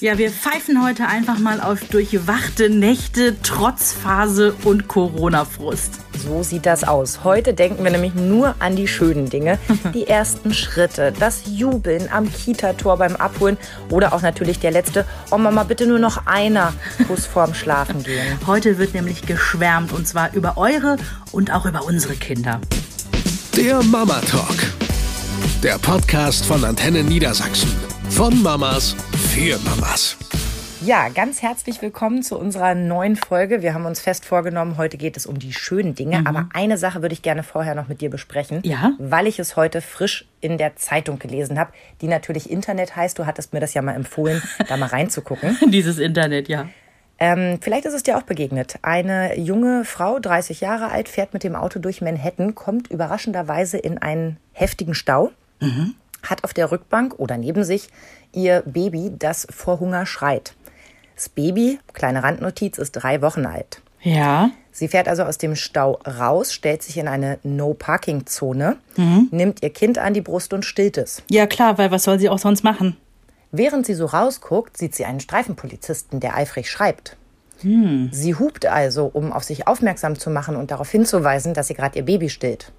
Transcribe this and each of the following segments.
Ja, wir pfeifen heute einfach mal auf durchwachte Nächte, Trotzphase und Corona-Frust. So sieht das aus. Heute denken wir nämlich nur an die schönen Dinge. Die ersten Schritte, das Jubeln am Kita-Tor beim Abholen oder auch natürlich der letzte, oh Mama, bitte nur noch einer Kuss vorm Schlafen gehen. Heute wird nämlich geschwärmt und zwar über eure und auch über unsere Kinder. Der Mama Talk. Der Podcast von Antenne Niedersachsen. Von Mamas für Mamas. Ja, ganz herzlich willkommen zu unserer neuen Folge. Wir haben uns fest vorgenommen, heute geht es um die schönen Dinge. Mhm. Aber eine Sache würde ich gerne vorher noch mit dir besprechen, ja? weil ich es heute frisch in der Zeitung gelesen habe, die natürlich Internet heißt. Du hattest mir das ja mal empfohlen, da mal reinzugucken. Dieses Internet, ja. Ähm, vielleicht ist es dir auch begegnet. Eine junge Frau, 30 Jahre alt, fährt mit dem Auto durch Manhattan, kommt überraschenderweise in einen heftigen Stau. Mhm hat auf der Rückbank oder neben sich ihr Baby, das vor Hunger schreit. Das Baby, kleine Randnotiz, ist drei Wochen alt. Ja. Sie fährt also aus dem Stau raus, stellt sich in eine No-Parking-Zone, mhm. nimmt ihr Kind an die Brust und stillt es. Ja, klar, weil was soll sie auch sonst machen? Während sie so rausguckt, sieht sie einen Streifenpolizisten, der eifrig schreibt. Hm. Sie hupt also, um auf sich aufmerksam zu machen und darauf hinzuweisen, dass sie gerade ihr Baby stillt.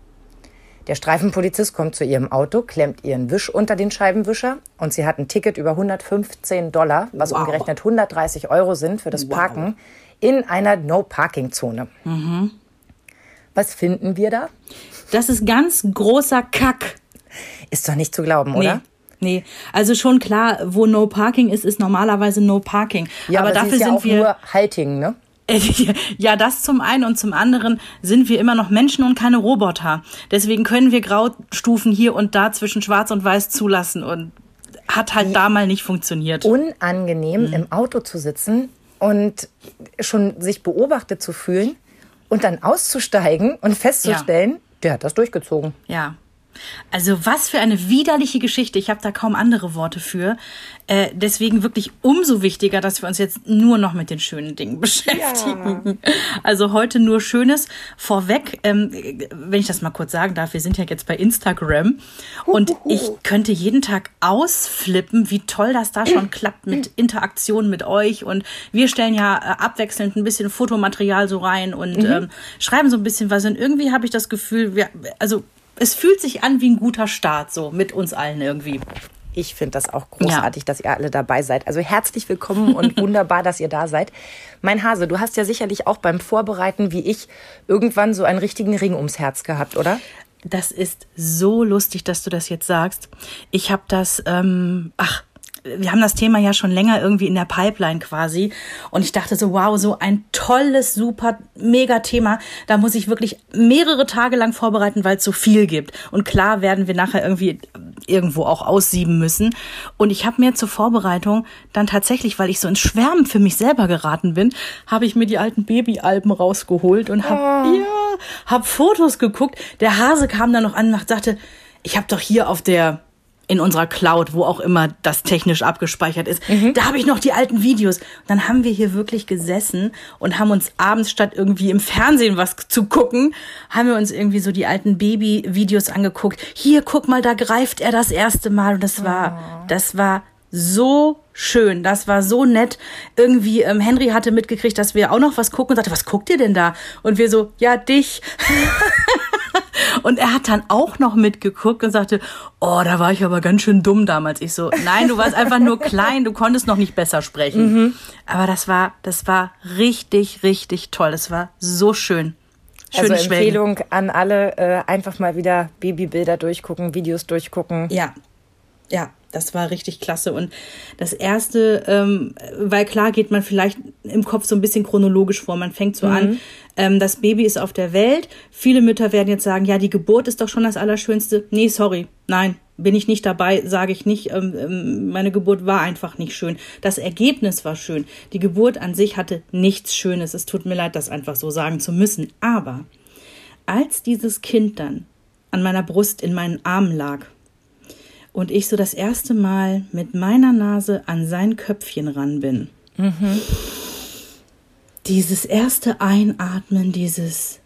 Der Streifenpolizist kommt zu ihrem Auto, klemmt ihren Wisch unter den Scheibenwischer und sie hat ein Ticket über 115 Dollar, was wow. umgerechnet 130 Euro sind für das Parken, wow. in einer No-Parking-Zone. Mhm. Was finden wir da? Das ist ganz großer Kack. Ist doch nicht zu glauben, oder? Nee. Nee, also schon klar, wo No Parking ist, ist normalerweise No Parking. Ja, aber, aber dafür ja sind wir nur Halting, ne? Ja, das zum einen und zum anderen sind wir immer noch Menschen und keine Roboter. Deswegen können wir Graustufen hier und da zwischen Schwarz und Weiß zulassen und hat halt da mal nicht funktioniert. Unangenehm mhm. im Auto zu sitzen und schon sich beobachtet zu fühlen und dann auszusteigen und festzustellen, ja. der hat das durchgezogen. Ja. Also was für eine widerliche Geschichte. Ich habe da kaum andere Worte für. Äh, deswegen wirklich umso wichtiger, dass wir uns jetzt nur noch mit den schönen Dingen beschäftigen. Ja. Also heute nur Schönes. Vorweg, ähm, wenn ich das mal kurz sagen darf, wir sind ja jetzt bei Instagram und ich könnte jeden Tag ausflippen, wie toll das da schon klappt mit Interaktion mit euch. Und wir stellen ja äh, abwechselnd ein bisschen Fotomaterial so rein und mhm. ähm, schreiben so ein bisschen was. Und irgendwie habe ich das Gefühl, wir, also es fühlt sich an wie ein guter Start, so mit uns allen irgendwie. Ich finde das auch großartig, ja. dass ihr alle dabei seid. Also herzlich willkommen und wunderbar, dass ihr da seid. Mein Hase, du hast ja sicherlich auch beim Vorbereiten, wie ich, irgendwann so einen richtigen Ring ums Herz gehabt, oder? Das ist so lustig, dass du das jetzt sagst. Ich habe das, ähm, ach, wir haben das Thema ja schon länger irgendwie in der Pipeline quasi. Und ich dachte so, wow, so ein tolles, super, mega Thema. Da muss ich wirklich mehrere Tage lang vorbereiten, weil es so viel gibt. Und klar werden wir nachher irgendwie irgendwo auch aussieben müssen. Und ich habe mir zur Vorbereitung dann tatsächlich, weil ich so ins Schwärmen für mich selber geraten bin, habe ich mir die alten Babyalben rausgeholt und habe oh. ja, hab Fotos geguckt. Der Hase kam dann noch an und sagte, ich habe doch hier auf der in unserer Cloud, wo auch immer das technisch abgespeichert ist. Mhm. Da habe ich noch die alten Videos. Und dann haben wir hier wirklich gesessen und haben uns abends statt irgendwie im Fernsehen was zu gucken, haben wir uns irgendwie so die alten Baby-Videos angeguckt. Hier, guck mal, da greift er das erste Mal. Und das war, oh. das war so schön, das war so nett. Irgendwie, ähm, Henry hatte mitgekriegt, dass wir auch noch was gucken und sagte, was guckt ihr denn da? Und wir so, ja, dich. Und er hat dann auch noch mitgeguckt und sagte, oh, da war ich aber ganz schön dumm damals. Ich so, nein, du warst einfach nur klein, du konntest noch nicht besser sprechen. Mhm. Aber das war, das war richtig, richtig toll. Das war so schön. Schöne also Empfehlung Schwelgen. an alle, äh, einfach mal wieder Babybilder durchgucken, Videos durchgucken. Ja, ja, das war richtig klasse. Und das erste, ähm, weil klar geht man vielleicht im Kopf so ein bisschen chronologisch vor. Man fängt so mhm. an, ähm, das Baby ist auf der Welt. Viele Mütter werden jetzt sagen, ja, die Geburt ist doch schon das Allerschönste. Nee, sorry, nein, bin ich nicht dabei, sage ich nicht. Ähm, ähm, meine Geburt war einfach nicht schön. Das Ergebnis war schön. Die Geburt an sich hatte nichts Schönes. Es tut mir leid, das einfach so sagen zu müssen. Aber als dieses Kind dann an meiner Brust in meinen Armen lag, und ich so das erste Mal mit meiner Nase an sein Köpfchen ran bin. Mhm. Dieses erste Einatmen dieses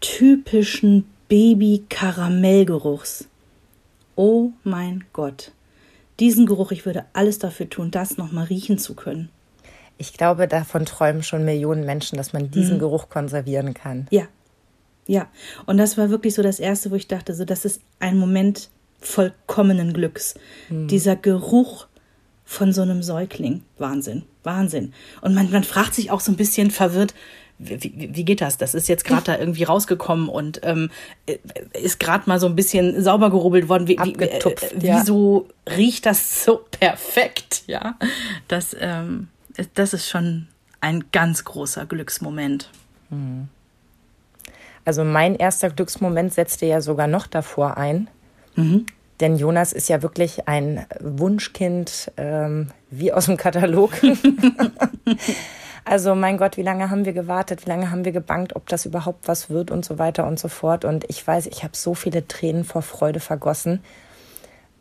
typischen Baby-Karamellgeruchs. Oh mein Gott. diesen Geruch, ich würde alles dafür tun, das nochmal riechen zu können. Ich glaube, davon träumen schon Millionen Menschen, dass man diesen Mhm. Geruch konservieren kann. Ja. Ja. Und das war wirklich so das Erste, wo ich dachte, so, das ist ein Moment vollkommenen Glücks. Dieser Geruch von so einem Säugling. Wahnsinn. Wahnsinn. Und man, man fragt sich auch so ein bisschen verwirrt, wie, wie, wie geht das? Das ist jetzt gerade da irgendwie rausgekommen und ähm, äh, ist gerade mal so ein bisschen sauber gerubbelt worden. Wie, wie, äh, Abgetupft, äh, ja. wieso riecht das so perfekt? Ja, das, ähm, das ist schon ein ganz großer Glücksmoment. Also mein erster Glücksmoment setzte ja sogar noch davor ein. Denn Jonas ist ja wirklich ein Wunschkind ähm, wie aus dem Katalog. also mein Gott, wie lange haben wir gewartet, wie lange haben wir gebangt, ob das überhaupt was wird und so weiter und so fort. Und ich weiß, ich habe so viele Tränen vor Freude vergossen.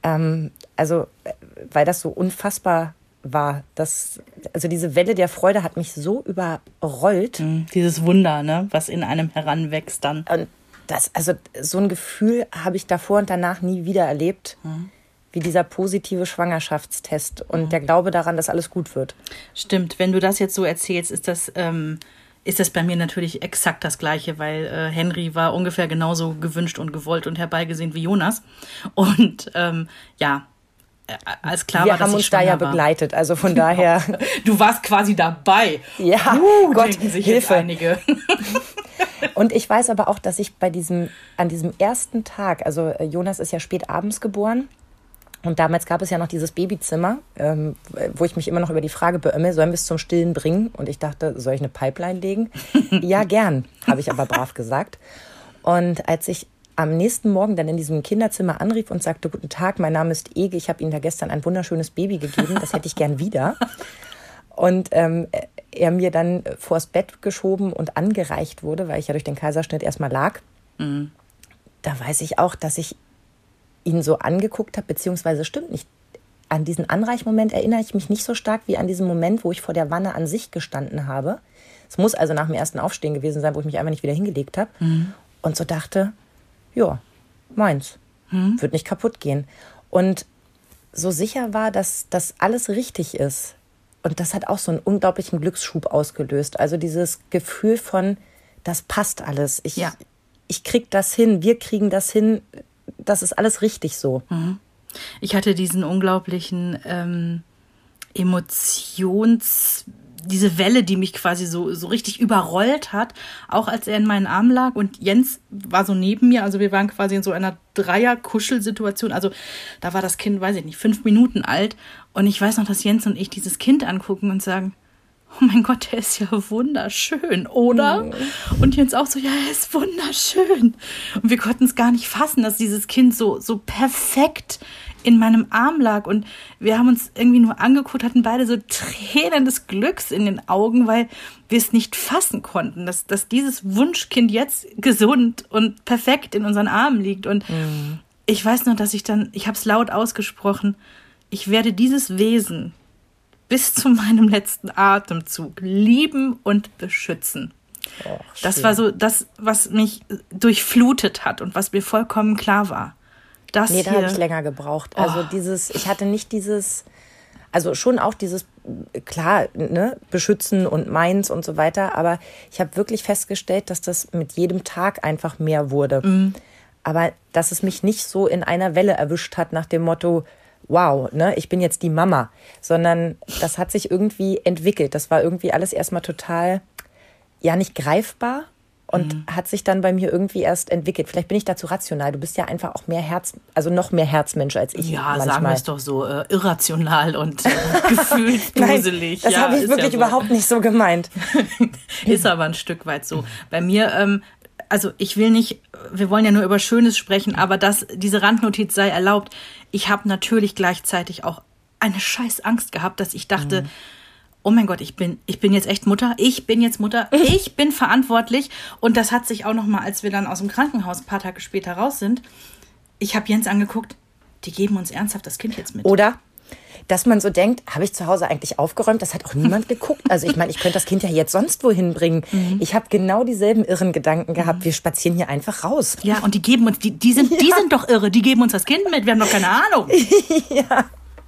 Ähm, also, äh, weil das so unfassbar war. Das, also diese Welle der Freude hat mich so überrollt. Dieses Wunder, ne, was in einem heranwächst dann. Und das, also so ein Gefühl habe ich davor und danach nie wieder erlebt, wie dieser positive Schwangerschaftstest und der Glaube daran, dass alles gut wird. Stimmt, wenn du das jetzt so erzählst, ist das, ähm, ist das bei mir natürlich exakt das Gleiche, weil äh, Henry war ungefähr genauso gewünscht und gewollt und herbeigesehen wie Jonas. Und ähm, ja, äh, als klar Wir war, haben uns da ja war. begleitet, also von daher. Du warst quasi dabei. Ja, uh, Gott, Hilfe. einige. Und ich weiß aber auch, dass ich bei diesem, an diesem ersten Tag, also äh, Jonas ist ja spät abends geboren. Und damals gab es ja noch dieses Babyzimmer, ähm, wo ich mich immer noch über die Frage beömmel, sollen wir es zum Stillen bringen? Und ich dachte, soll ich eine Pipeline legen? ja, gern, habe ich aber brav gesagt. Und als ich am nächsten Morgen dann in diesem Kinderzimmer anrief und sagte, guten Tag, mein Name ist Ege, ich habe Ihnen da gestern ein wunderschönes Baby gegeben, das hätte ich gern wieder. Und ähm, er mir dann vors Bett geschoben und angereicht wurde, weil ich ja durch den Kaiserschnitt erstmal lag. Da weiß ich auch, dass ich ihn so angeguckt habe, beziehungsweise stimmt nicht. An diesen Anreichmoment erinnere ich mich nicht so stark wie an diesen Moment, wo ich vor der Wanne an sich gestanden habe. Es muss also nach dem ersten Aufstehen gewesen sein, wo ich mich einfach nicht wieder hingelegt habe. Und so dachte, ja, meins. Wird nicht kaputt gehen. Und so sicher war, dass das alles richtig ist. Und das hat auch so einen unglaublichen Glücksschub ausgelöst. Also dieses Gefühl von, das passt alles. Ich, Ja. ich krieg das hin, wir kriegen das hin. Das ist alles richtig so. Ich hatte diesen unglaublichen ähm, Emotions, diese Welle, die mich quasi so, so richtig überrollt hat, auch als er in meinen Armen lag und Jens war so neben mir, also wir waren quasi in so einer Dreier-Kuschelsituation, also da war das Kind, weiß ich nicht, fünf Minuten alt und ich weiß noch, dass Jens und ich dieses Kind angucken und sagen, oh mein Gott, der ist ja wunderschön, oder? Und Jens auch so, ja, er ist wunderschön. Und wir konnten es gar nicht fassen, dass dieses Kind so, so perfekt in meinem Arm lag. Und wir haben uns irgendwie nur angeguckt, hatten beide so Tränen des Glücks in den Augen, weil wir es nicht fassen konnten, dass, dass dieses Wunschkind jetzt gesund und perfekt in unseren Armen liegt. Und ich weiß noch, dass ich dann, ich habe es laut ausgesprochen, ich werde dieses Wesen bis zu meinem letzten Atemzug lieben und beschützen. das war so das, was mich durchflutet hat und was mir vollkommen klar war. Das Nee, da habe ich länger gebraucht. Also dieses, ich hatte nicht dieses, also schon auch dieses, klar, ne, beschützen und meins und so weiter, aber ich habe wirklich festgestellt, dass das mit jedem Tag einfach mehr wurde. Aber dass es mich nicht so in einer Welle erwischt hat nach dem Motto, wow, ne, ich bin jetzt die Mama, sondern das hat sich irgendwie entwickelt. Das war irgendwie alles erstmal total, ja, nicht greifbar und hat sich dann bei mir irgendwie erst entwickelt. Vielleicht bin ich dazu rational. Du bist ja einfach auch mehr Herz, also noch mehr Herzmensch als ich ja, manchmal. sagen wir es doch so, äh, irrational und äh, Nein, gefühlsduselig. das ja, habe ich wirklich ja so. überhaupt nicht so gemeint. Ist aber ein Stück weit so. Bei mir, ähm, also ich will nicht, wir wollen ja nur über Schönes sprechen, aber dass diese Randnotiz sei erlaubt. Ich habe natürlich gleichzeitig auch eine scheiß Angst gehabt, dass ich dachte, oh mein Gott, ich bin, ich bin jetzt echt Mutter, ich bin jetzt Mutter, ich bin verantwortlich. Und das hat sich auch noch mal, als wir dann aus dem Krankenhaus ein paar Tage später raus sind, ich habe Jens angeguckt, die geben uns ernsthaft das Kind jetzt mit. Oder? Dass man so denkt, habe ich zu Hause eigentlich aufgeräumt? Das hat auch niemand geguckt. Also ich meine, ich könnte das Kind ja jetzt sonst wohin bringen. Mhm. Ich habe genau dieselben irren Gedanken gehabt. Wir spazieren hier einfach raus. Ja, und die geben uns, die, die sind, die sind doch irre, die geben uns das Kind mit, wir haben doch keine Ahnung. ja.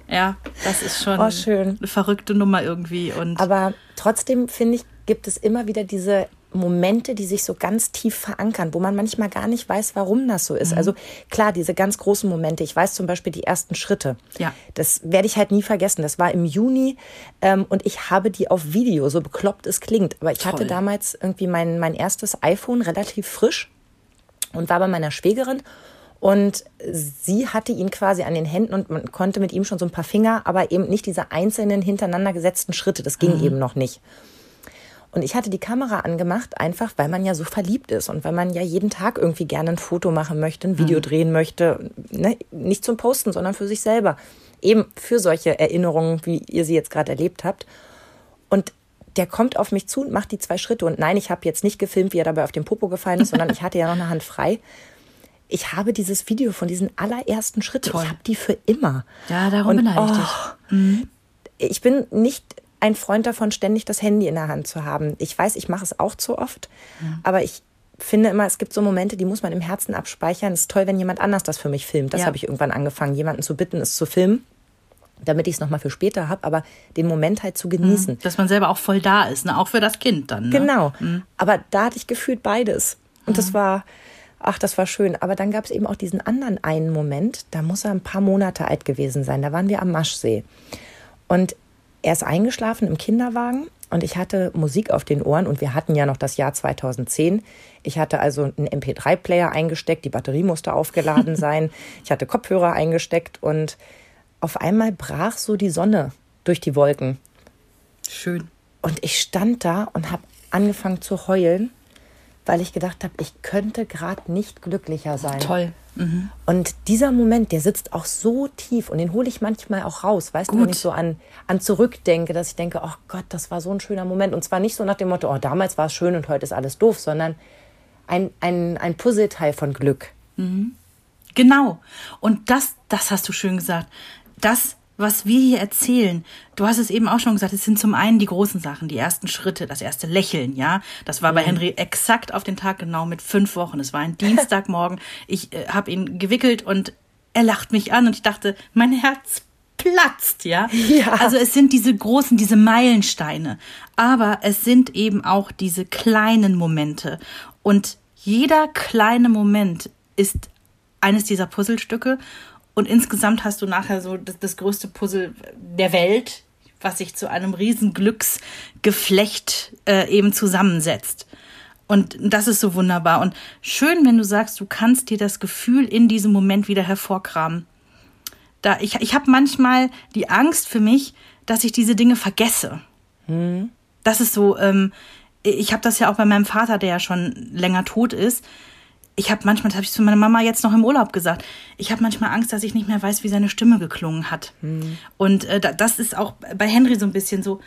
Ja, das ist schon Oh, schön. eine verrückte Nummer irgendwie. Und Aber trotzdem finde ich, gibt es immer wieder diese Momente, die sich so ganz tief verankern, wo man manchmal gar nicht weiß, warum das so Mhm. ist. Also klar, diese ganz großen Momente. Ich weiß zum Beispiel die ersten Schritte. Ja. Das werde ich halt nie vergessen. Das war im Juni ähm, und ich habe die auf Video, so bekloppt es klingt. Aber ich hatte Toll. damals irgendwie mein, mein erstes iPhone relativ frisch und war bei meiner Schwägerin. Und sie hatte ihn quasi an den Händen und man konnte mit ihm schon so ein paar Finger, aber eben nicht diese einzelnen hintereinander gesetzten Schritte. Das ging eben noch nicht. Und ich hatte die Kamera angemacht, einfach weil man ja so verliebt ist und weil man ja jeden Tag irgendwie gerne ein Foto machen möchte, ein Video drehen möchte. Ne? Nicht zum Posten, sondern für sich selber. Eben für solche Erinnerungen, wie ihr sie jetzt gerade erlebt habt. Und der kommt auf mich zu und macht die zwei Schritte. Und nein, ich habe jetzt nicht gefilmt, wie er dabei auf den Popo gefallen ist, sondern ich hatte ja noch eine Hand frei. Ich habe dieses Video von diesen allerersten Schritten. Toll. Ich habe die für immer. Ja, darum Und, beneide ich oh, dich. ich bin nicht ein Freund davon, ständig das Handy in der Hand zu haben. Ich weiß, ich mache es auch zu oft, aber ich finde immer, es gibt so Momente, die muss man im Herzen abspeichern. Es ist toll, wenn jemand anders das für mich filmt. Das Ja. habe ich irgendwann angefangen, jemanden zu bitten, es zu filmen, damit ich es nochmal für später habe, aber den Moment halt zu genießen. Dass man selber auch voll da ist, ne? auch für das Kind dann. Ne? Genau. Aber da hatte ich gefühlt beides. Und das war, ach, das war schön. Aber dann gab es eben auch diesen anderen einen Moment, da muss er ein paar Monate alt gewesen sein. Da waren wir am Maschsee. Und er ist eingeschlafen im Kinderwagen und ich hatte Musik auf den Ohren und wir hatten ja noch das Jahr 2010. Ich hatte also einen MP3-Player eingesteckt, die Batterie musste aufgeladen sein. Ich hatte Kopfhörer eingesteckt und auf einmal brach so die Sonne durch die Wolken. Schön. Und ich stand da und habe angefangen zu heulen, weil ich gedacht habe, ich könnte gerade nicht glücklicher sein. Toll. Und dieser Moment, der sitzt auch so tief und den hole ich manchmal auch raus, weißt du, wenn Gut. ich so an, an zurückdenke, dass ich denke, oh Gott, das war so ein schöner Moment. Und zwar nicht so nach dem Motto, oh, damals war es schön und heute ist alles doof, sondern ein, ein, ein Puzzleteil von Glück. Genau. Und das, das hast du schön gesagt. Das, was wir hier erzählen, du hast es eben auch schon gesagt, es sind zum einen die großen Sachen, die ersten Schritte, das erste Lächeln, ja. Das war bei Henry exakt auf den Tag genau mit fünf Wochen. Es war ein Dienstagmorgen. Ich äh, habe ihn gewickelt und er lacht mich an und ich dachte, mein Herz platzt, ja? Ja. Also es sind diese großen, diese Meilensteine. Aber es sind eben auch diese kleinen Momente. Und jeder kleine Moment ist eines dieser Puzzlestücke. Und insgesamt hast du nachher so das, das größte Puzzle der Welt, was sich zu einem riesen Glücksgeflecht äh, eben zusammensetzt. Und das ist so wunderbar. Und schön, wenn du sagst, du kannst dir das Gefühl in diesem Moment wieder hervorkramen. Da, ich ich habe manchmal die Angst für mich, dass ich diese Dinge vergesse. Das ist so, ähm, ich habe das ja auch bei meinem Vater, der ja schon länger tot ist. Ich habe manchmal, das habe ich zu meiner Mama jetzt noch im Urlaub gesagt, ich habe manchmal Angst, dass ich nicht mehr weiß, wie seine Stimme geklungen hat. Und äh, da- das ist auch bei Henry so ein bisschen so,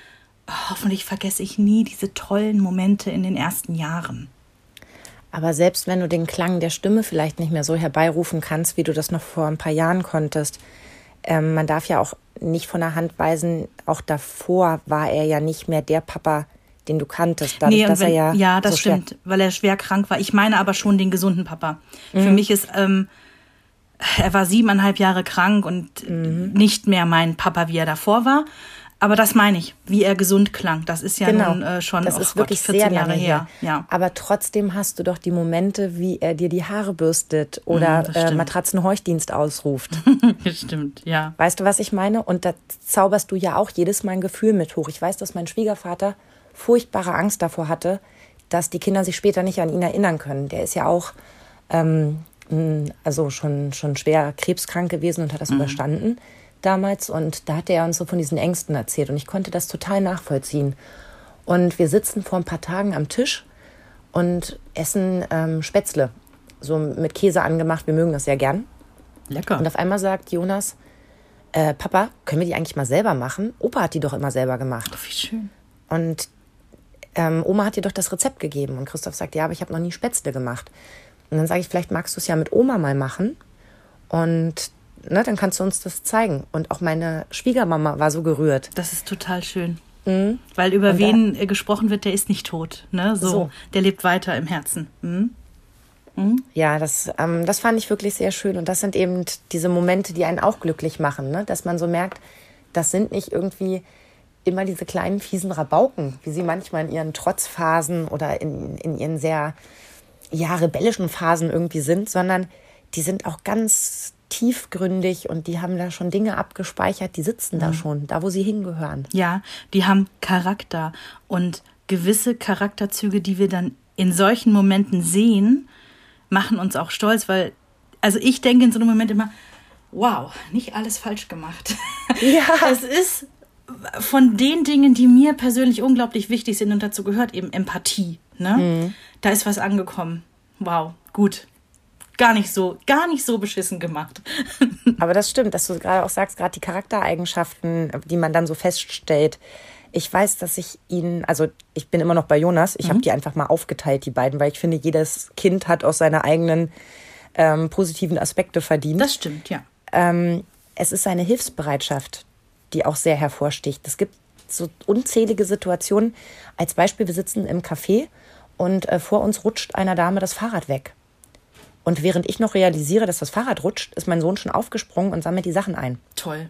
oh, hoffentlich vergesse ich nie diese tollen Momente in den ersten Jahren. Aber selbst wenn du den Klang der Stimme vielleicht nicht mehr so herbeirufen kannst, wie du das noch vor ein paar Jahren konntest, ähm, man darf ja auch nicht von der Hand weisen, auch davor war er ja nicht mehr der Papa, den du kanntest, dadurch, und dass er wenn- ja, das so stimmt, weil er schwer krank war. Ich meine aber schon den gesunden Papa. Für Mhm. mich ist, ähm, er war siebeneinhalb Jahre krank und Mhm. nicht mehr mein Papa, wie er davor war. Aber das meine ich, wie er gesund klang. Das ist ja Genau, nun äh, schon das oh ist Gott, wirklich 14 sehr Jahre her. her. Ja. Aber trotzdem hast du doch die Momente, wie er dir die Haare bürstet oder das äh. Matratzenhorchdienst ausruft. Stimmt, ja. Weißt du, was ich meine? Und da zauberst du ja auch jedes Mal ein Gefühl mit hoch. Ich weiß, dass mein Schwiegervater furchtbare Angst davor hatte, dass die Kinder sich später nicht an ihn erinnern können. Der ist ja auch ähm, also schon, schon schwer krebskrank gewesen und hat das überstanden damals. Und da hat er uns so von diesen Ängsten erzählt. Und ich konnte das total nachvollziehen. Und wir sitzen vor ein paar Tagen am Tisch und essen ähm, Spätzle. So mit Käse angemacht. Wir mögen das sehr gern. Lecker. Und auf einmal sagt Jonas, äh, Papa, können wir die eigentlich mal selber machen? Opa hat die doch immer selber gemacht. Wie schön. Und ähm, Oma hat dir doch das Rezept gegeben. Und Christoph sagt, ja, aber ich habe noch nie Spätzle gemacht. Und dann sage ich, vielleicht magst du es ja mit Oma mal machen. Und ne, dann kannst du uns das zeigen. Und auch meine Schwiegermama war so gerührt. Das ist total schön. Weil über Mhm. Und da- wen äh, gesprochen wird, der ist nicht tot. Ne? So, So. Der lebt weiter im Herzen. Mhm. Ja, das, ähm, das fand ich wirklich sehr schön. Und das sind eben diese Momente, die einen auch glücklich machen, ne? dass man so merkt, das sind nicht irgendwie immer diese kleinen fiesen Rabauken, wie sie manchmal in ihren Trotzphasen oder in, in ihren sehr ja, rebellischen Phasen irgendwie sind, sondern die sind auch ganz tiefgründig und die haben da schon Dinge abgespeichert, die sitzen da schon, da wo sie hingehören. Ja, die haben Charakter und gewisse Charakterzüge, die wir dann in solchen Momenten sehen, machen uns auch stolz, weil, also ich denke in so einem Moment immer, wow, nicht alles falsch gemacht. Ja. Es ist von den Dingen, die mir persönlich unglaublich wichtig sind und dazu gehört eben Empathie. Ne? Da ist was angekommen. Wow, gut. Gar nicht so, gar nicht so beschissen gemacht. Aber das stimmt, dass du gerade auch sagst, gerade die Charaktereigenschaften, die man dann so feststellt. Ich weiß, dass ich ihn, also ich bin immer noch bei Jonas, ich habe die einfach mal aufgeteilt, die beiden, weil ich finde, jedes Kind hat aus seine eigenen ähm, positiven Aspekte verdient. Das stimmt, ja. ähm, es ist seine Hilfsbereitschaft, die auch sehr hervorsticht. Es gibt so unzählige Situationen. Als Beispiel, wir sitzen im Café und äh, vor uns rutscht einer Dame das Fahrrad weg. Und während ich noch realisiere, dass das Fahrrad rutscht, ist mein Sohn schon aufgesprungen und sammelt die Sachen ein. Toll.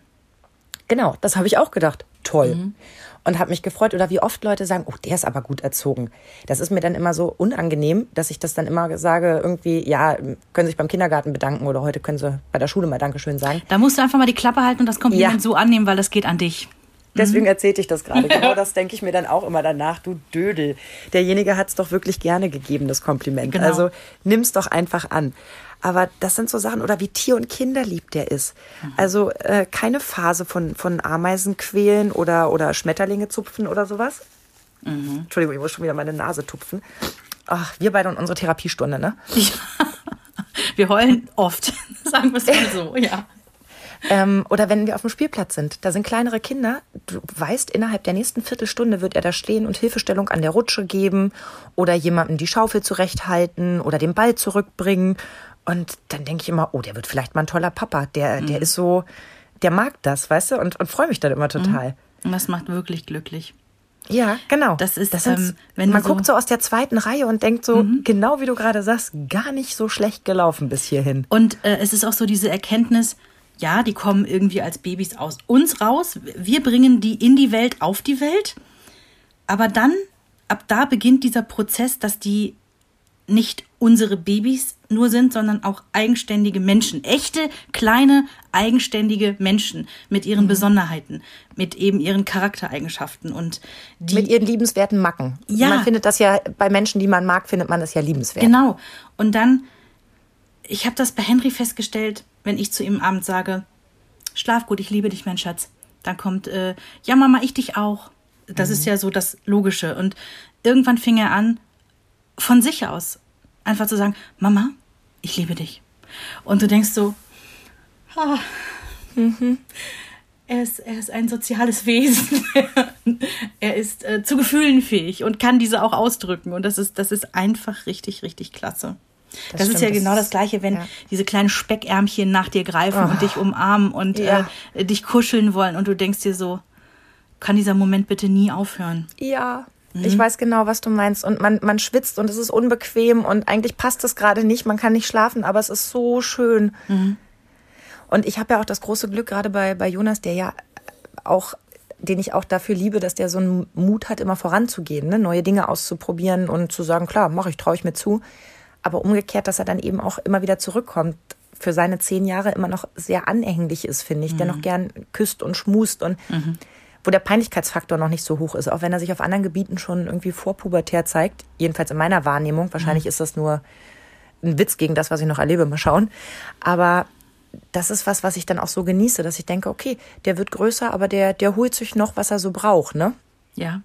Genau, das habe ich auch gedacht. Toll. Und habe mich gefreut. Oder wie oft Leute sagen, oh, der ist aber gut erzogen. Das ist mir dann immer so unangenehm, dass ich das dann immer sage, irgendwie, ja, können Sie sich beim Kindergarten bedanken oder heute können Sie bei der Schule mal Dankeschön sagen. Da musst du einfach mal die Klappe halten und das Kompliment Ja. so annehmen, weil das geht an dich. Deswegen erzählte ich das gerade. Genau das denke ich mir dann auch immer danach. Du Dödel. Derjenige hat es doch wirklich gerne gegeben, das Kompliment. Genau. Also nimm's doch einfach an. Aber das sind so Sachen, oder wie Tier- und Kinderlieb der ist. Also äh, keine Phase von, von Ameisen quälen oder, oder Schmetterlinge zupfen oder sowas. Entschuldigung, ich muss schon wieder meine Nase tupfen. Ach, wir beide und unsere Therapiestunde, ne? Wir heulen oft, sagen wir es mal so, ja. Ähm, oder wenn wir auf dem Spielplatz sind, da sind kleinere Kinder, du weißt, innerhalb der nächsten Viertelstunde wird er da stehen und Hilfestellung an der Rutsche geben oder jemandem die Schaufel zurechthalten oder den Ball zurückbringen. Und dann denke ich immer, oh, der wird vielleicht mal ein toller Papa. Der, der ist so, der mag das, weißt du, und, und freue mich dann immer total. Und das macht wirklich glücklich. Ja, genau. Das ist, sind- ähm, wenn man so- guckt so aus der zweiten Reihe und denkt so, genau wie du gerade sagst, gar nicht so schlecht gelaufen bis hierhin. Und äh, es ist auch so diese Erkenntnis, ja, die kommen irgendwie als Babys aus uns raus. Wir bringen die in die Welt, auf die Welt. Aber dann, ab da beginnt dieser Prozess, dass die nicht unsere Babys nur sind, sondern auch eigenständige Menschen. Echte, kleine, eigenständige Menschen mit ihren Besonderheiten, mit eben ihren Charaktereigenschaften. Und die Mit ihren liebenswerten Macken. Ja. Man findet das ja, bei Menschen, die man mag, findet man das ja liebenswert. Genau. Und dann, ich habe das bei Henry festgestellt, wenn ich zu ihm abends sage, schlaf gut, ich liebe dich, mein Schatz. Dann kommt, äh, ja Mama, ich dich auch. Das ist ja so das Logische. Und irgendwann fing er an, von sich aus einfach zu sagen, Mama, ich liebe dich. Und du denkst so, ah, mhm. er, ist, er ist ein soziales Wesen. er ist äh, zu Gefühlen fähig und kann diese auch ausdrücken. Und das ist, das ist einfach richtig, richtig klasse. Das, ist stimmt, ja das genau das ist- Gleiche, wenn ja. Oh. diese kleinen Speckärmchen nach dir greifen und dich umarmen und Ja. äh, dich kuscheln wollen und du denkst dir so, kann dieser Moment bitte nie aufhören? Ja. Ich weiß genau, was du meinst. Und man, man schwitzt und es ist unbequem und eigentlich passt es gerade nicht. Man kann nicht schlafen, aber es ist so schön. Und ich habe ja auch das große Glück, gerade bei, bei Jonas, der ja auch, den ich auch dafür liebe, dass der so einen Mut hat, immer voranzugehen, ne? neue Dinge auszuprobieren und zu sagen, klar, mache ich, traue ich mir zu. Aber umgekehrt, dass er dann eben auch immer wieder zurückkommt, für seine zehn Jahre immer noch sehr anhänglich ist, finde ich, der noch gern küsst und schmust und wo der Peinlichkeitsfaktor noch nicht so hoch ist, auch wenn er sich auf anderen Gebieten schon irgendwie vorpubertär zeigt, jedenfalls in meiner Wahrnehmung. Wahrscheinlich ist das nur ein Witz gegen das, was ich noch erlebe, mal schauen. Aber das ist was, was ich dann auch so genieße, dass ich denke, okay, der wird größer, aber der, der holt sich noch, was er so braucht, ne? Ja,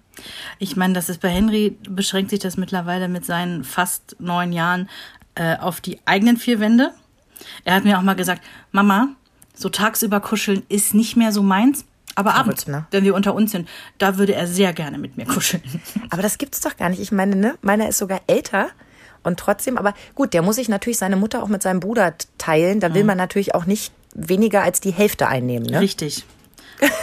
ich meine, das ist bei Henry, beschränkt sich das mittlerweile mit seinen fast neun Jahren äh, auf die eigenen vier Wände. Er hat mir auch mal gesagt, Mama, so tagsüber kuscheln ist nicht mehr so meins, aber abends, ne? wenn wir unter uns sind, da würde er sehr gerne mit mir kuscheln. Aber das gibt's doch gar nicht. Ich meine, ne, meiner ist sogar älter und trotzdem, aber gut, der muss sich natürlich seine Mutter auch mit seinem Bruder teilen. Da will man natürlich auch nicht weniger als die Hälfte einnehmen, ne? Richtig.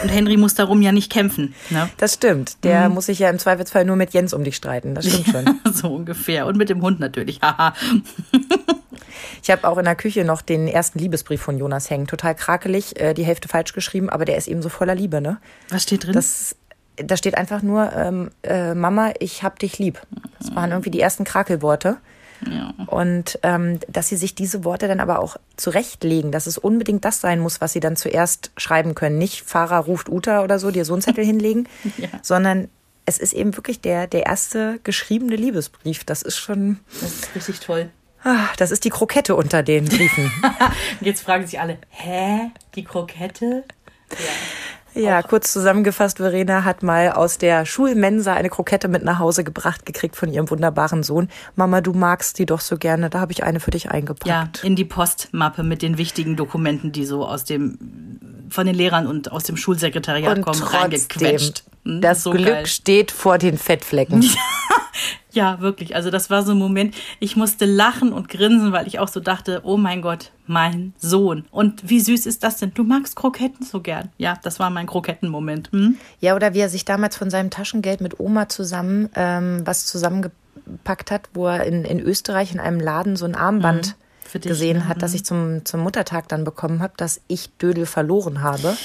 Und Henry muss darum ja nicht kämpfen. Ne? Das stimmt. Der mhm. muss sich ja im Zweifelsfall nur mit Jens um dich streiten. Das stimmt schon. so ungefähr. Und mit dem Hund natürlich. Haha. ich habe auch in der Küche noch den ersten Liebesbrief von Jonas hängen. Total krakelig, äh, die Hälfte falsch geschrieben, aber der ist eben so voller Liebe, ne? Was steht drin? Das, da steht einfach nur, ähm, äh, Mama, ich hab dich lieb. Das waren irgendwie die ersten Krakelworte. Ja. Und ähm, dass sie sich diese Worte dann aber auch zurechtlegen, dass es unbedingt das sein muss, was sie dann zuerst schreiben können. Nicht Fahrer ruft Uta oder so, dir so einen Zettel hinlegen, ja. sondern es ist eben wirklich der, der erste geschriebene Liebesbrief. Das ist schon. Das ist richtig toll. Ah, das ist die Krokette unter den Briefen. Jetzt fragen sich alle, hä? Die Krokette? Ja. Ja, kurz zusammengefasst, Verena hat mal aus der Schulmensa eine Krokette mit nach Hause gebracht gekriegt von ihrem wunderbaren Sohn. Mama, du magst die doch so gerne, da habe ich eine für dich eingepackt. Ja, in die Postmappe mit den wichtigen Dokumenten, die so aus dem von den Lehrern und aus dem Schulsekretariat und kommen, trotzdem, reingequetscht. Hm, das so Glück geil. steht vor den Fettflecken. ja, wirklich. Also das war so ein Moment, ich musste lachen und grinsen, weil ich auch so dachte, oh mein Gott, mein Sohn. Und wie süß ist das denn? Du magst Kroketten so gern. Ja, das war mein Krokettenmoment. Hm? Ja, oder wie er sich damals von seinem Taschengeld mit Oma zusammen ähm, was zusammengepackt hat, wo er in, in Österreich in einem Laden so ein Armband mhm. gesehen hat, das mhm. ich zum, zum Muttertag dann bekommen habe, dass ich Dödel verloren habe.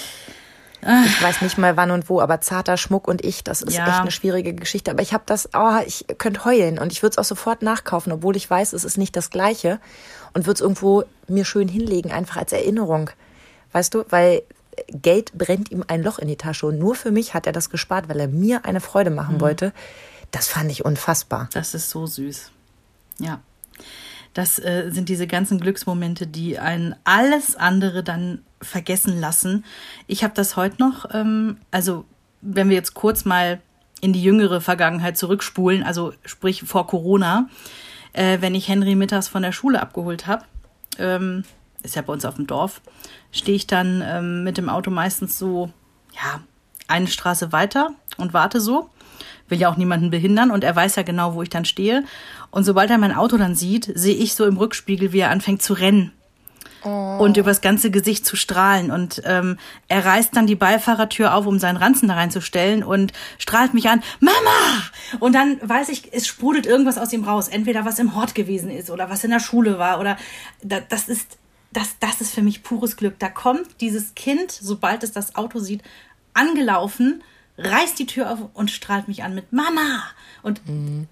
Ich weiß nicht mal wann und wo, aber zarter Schmuck und ich, das ist ja. echt eine schwierige Geschichte. Aber ich habe das, oh, ich könnte heulen und ich würde es auch sofort nachkaufen, obwohl ich weiß, es ist nicht das Gleiche und würde es irgendwo mir schön hinlegen, einfach als Erinnerung. Weißt du, weil Geld brennt ihm ein Loch in die Tasche und nur für mich hat er das gespart, weil er mir eine Freude machen mhm. wollte. Das fand ich unfassbar. Das ist so süß. Ja. Das äh, sind diese ganzen Glücksmomente, die einen alles andere dann vergessen lassen. Ich habe das heute noch, ähm, also wenn wir jetzt kurz mal in die jüngere Vergangenheit zurückspulen, also sprich vor Corona, äh, wenn ich Henry mittags von der Schule abgeholt habe, ähm, ist ja bei uns auf dem Dorf, stehe ich dann ähm, mit dem Auto meistens so, ja, eine Straße weiter und warte so. Will ja auch niemanden behindern und er weiß ja genau, wo ich dann stehe. Und sobald er mein Auto dann sieht, sehe ich so im Rückspiegel, wie er anfängt zu rennen oh. und übers ganze Gesicht zu strahlen. Und ähm, er reißt dann die Beifahrertür auf, um seinen Ranzen da reinzustellen und strahlt mich an, Mama! Und dann weiß ich, es sprudelt irgendwas aus ihm raus. Entweder was im Hort gewesen ist oder was in der Schule war oder das ist, das, das ist für mich pures Glück. Da kommt dieses Kind, sobald es das Auto sieht, angelaufen, reißt die Tür auf und strahlt mich an mit Mama. Und mhm.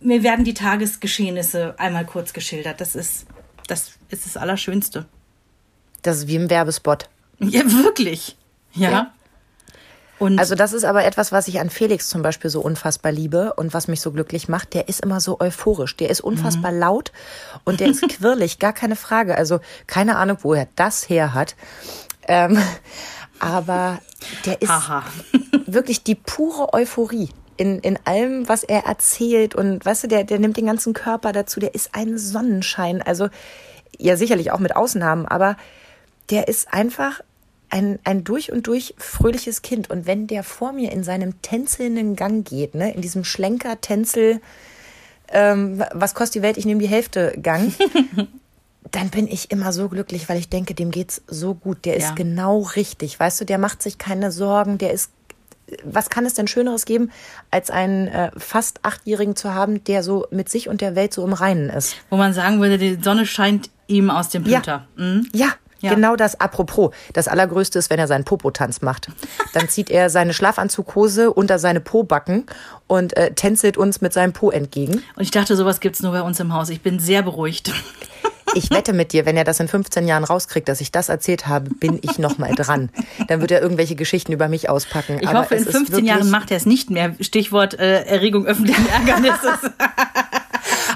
mir werden die Tagesgeschehnisse einmal kurz geschildert. Das ist das ist das Allerschönste. Das ist wie im Werbespot. Ja, wirklich. Ja. ja. Und also das ist aber etwas, was ich an Felix zum Beispiel so unfassbar liebe und was mich so glücklich macht. Der ist immer so euphorisch, der ist unfassbar mhm. laut und der ist quirlig, gar keine Frage. Also keine Ahnung, wo er das her hat. Ähm, aber der ist wirklich die pure Euphorie in, in allem, was er erzählt. Und weißt du, der, der nimmt den ganzen Körper dazu, der ist ein Sonnenschein. Also ja, sicherlich auch mit Ausnahmen, aber der ist einfach ein, ein durch und durch fröhliches Kind. Und wenn der vor mir in seinem tänzelnden Gang geht, ne, in diesem Schlenker-Tänzel, ähm, was kostet die Welt, ich nehme die Hälfte Gang, dann bin ich immer so glücklich, weil ich denke, dem geht's so gut. Der ist ja. genau richtig. Weißt du, der macht sich keine Sorgen, der ist was kann es denn Schöneres geben, als einen äh, fast Achtjährigen zu haben, der so mit sich und der Welt so im Reinen ist? Wo man sagen würde, die Sonne scheint ihm aus dem Plüter. Ja, mhm. ja. Ja. Genau das. Apropos, das Allergrößte ist, wenn er seinen Popotanz macht. Dann zieht er seine Schlafanzughose unter seine Pobacken und äh, tänzelt uns mit seinem Po entgegen. Und ich dachte, sowas gibt's nur bei uns im Haus. Ich bin sehr beruhigt. Ich wette mit dir, wenn er das in 15 Jahren rauskriegt, dass ich das erzählt habe, bin ich noch mal dran. Dann wird er irgendwelche Geschichten über mich auspacken. Ich Aber hoffe, in 15 Jahren macht er es nicht mehr. Stichwort äh, Erregung öffentlichen Ärgernisses.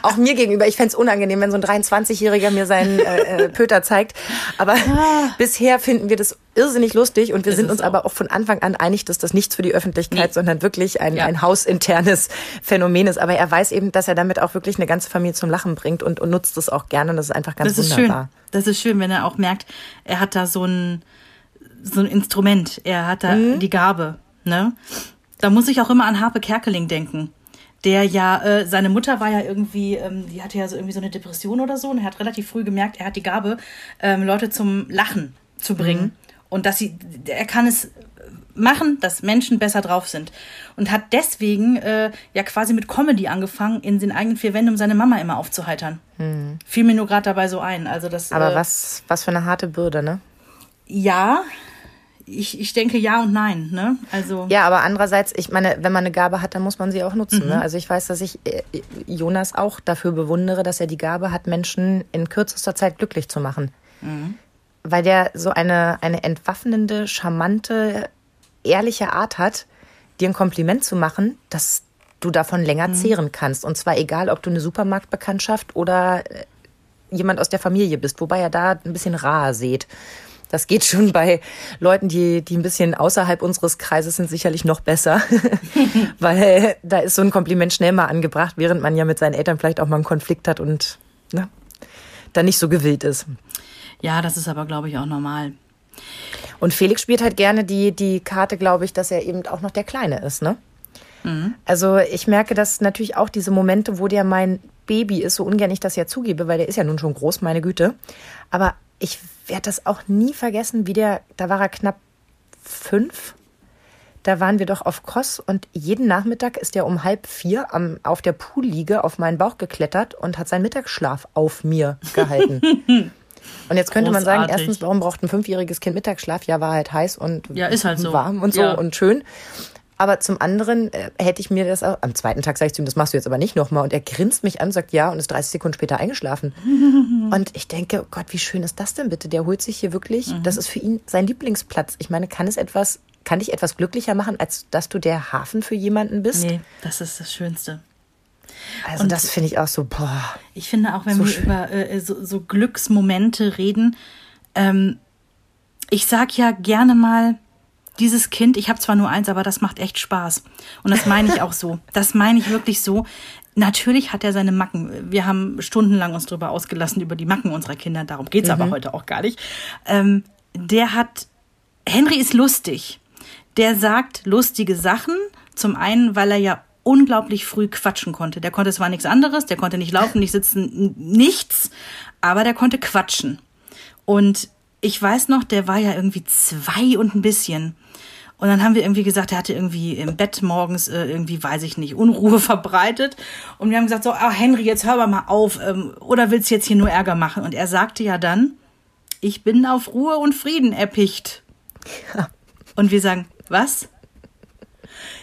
Auch mir gegenüber. Ich fände es unangenehm, wenn so ein 23-Jähriger mir seinen äh, äh, Pöter zeigt. Aber ah. bisher finden wir das irrsinnig lustig und wir das sind uns auch. aber auch von Anfang an einig, dass das nichts für die Öffentlichkeit, nee. sondern wirklich ein, ja. ein hausinternes Phänomen ist. Aber er weiß eben, dass er damit auch wirklich eine ganze Familie zum Lachen bringt und, und nutzt es auch gerne. Und das ist einfach ganz das ist wunderbar. Schön. Das ist schön, wenn er auch merkt, er hat da so ein, so ein Instrument. Er hat da mhm. die Gabe. Ne? Da muss ich auch immer an Harpe Kerkeling denken der ja, äh, seine Mutter war ja irgendwie, ähm, die hatte ja so irgendwie so eine Depression oder so und er hat relativ früh gemerkt, er hat die Gabe, ähm, Leute zum Lachen zu bringen. Mhm. Und dass sie, er kann es machen, dass Menschen besser drauf sind. Und hat deswegen äh, ja quasi mit Comedy angefangen, in den eigenen vier Wänden, um seine Mama immer aufzuheitern. Hm. Fiel mir nur gerade dabei so ein. Also das, Aber äh, was, was für eine harte Bürde, ne? Ja, ich, ich denke ja und nein, ne? Also. Ja, aber andererseits, ich meine, wenn man eine Gabe hat, dann muss man sie auch nutzen. Mhm. Ne? Also ich weiß, dass ich äh, Jonas auch dafür bewundere, dass er die Gabe hat, Menschen in kürzester Zeit glücklich zu machen. Mhm. Weil der so eine, eine entwaffnende, charmante, ehrliche Art hat, dir ein Kompliment zu machen, dass du davon länger mhm. zehren kannst. Und zwar egal, ob du eine Supermarktbekanntschaft oder äh, jemand aus der Familie bist, wobei er da ein bisschen rar sieht. Das geht schon bei Leuten, die, die ein bisschen außerhalb unseres Kreises sind, sicherlich noch besser. Weil da ist so ein Kompliment schnell mal angebracht, während man ja mit seinen Eltern vielleicht auch mal einen Konflikt hat und ne, da nicht so gewillt ist. Ja, das ist aber, glaube ich, auch normal. Und Felix spielt halt gerne die, die Karte, glaube ich, dass er eben auch noch der Kleine ist, ne? Mhm. Also ich merke, dass natürlich auch diese Momente, wo der mein Baby ist, so ungern ich das ja zugebe, weil der ist ja nun schon groß, meine Güte. Aber ich werde das auch nie vergessen, wie der, da war er knapp fünf. Da waren wir doch auf Cross und jeden Nachmittag ist er um halb vier am, auf der Poolliege auf meinen Bauch geklettert und hat seinen Mittagsschlaf auf mir gehalten. Und jetzt könnte Großartig. man sagen, erstens, warum braucht ein fünfjähriges Kind Mittagsschlaf? Ja, war halt heiß und ja, halt so. warm und so ja. und schön. Aber zum anderen äh, hätte ich mir das auch, am zweiten Tag sage ich zu ihm, das machst du jetzt aber nicht nochmal. Und er grinst mich an, sagt ja und ist 30 Sekunden später eingeschlafen. und ich denke, oh Gott, wie schön ist das denn bitte? Der holt sich hier wirklich, mhm. das ist für ihn sein Lieblingsplatz. Ich meine, kann es etwas, kann dich etwas glücklicher machen, als dass du der Hafen für jemanden bist? Nee, das ist das Schönste. Also und das finde ich auch so, boah. Ich finde auch, wenn so wir schön. über äh, so, so, Glücksmomente reden, ähm, ich sag ja gerne mal, dieses Kind, ich habe zwar nur eins, aber das macht echt Spaß. Und das meine ich auch so. Das meine ich wirklich so. Natürlich hat er seine Macken. Wir haben stundenlang uns darüber ausgelassen, über die Macken unserer Kinder. Darum geht's mhm. aber heute auch gar nicht. Ähm, der hat, Henry ist lustig. Der sagt lustige Sachen. Zum einen, weil er ja unglaublich früh quatschen konnte. Der konnte zwar nichts anderes, der konnte nicht laufen, nicht sitzen, nichts, aber der konnte quatschen. Und ich weiß noch, der war ja irgendwie zwei und ein bisschen. Und dann haben wir irgendwie gesagt, er hatte irgendwie im Bett morgens äh, irgendwie, weiß ich nicht, Unruhe verbreitet. Und wir haben gesagt, so, ah, Henry, jetzt hör mal auf. Ähm, oder willst du jetzt hier nur Ärger machen? Und er sagte ja dann, ich bin auf Ruhe und Frieden erpicht. Ja. Und wir sagen, was?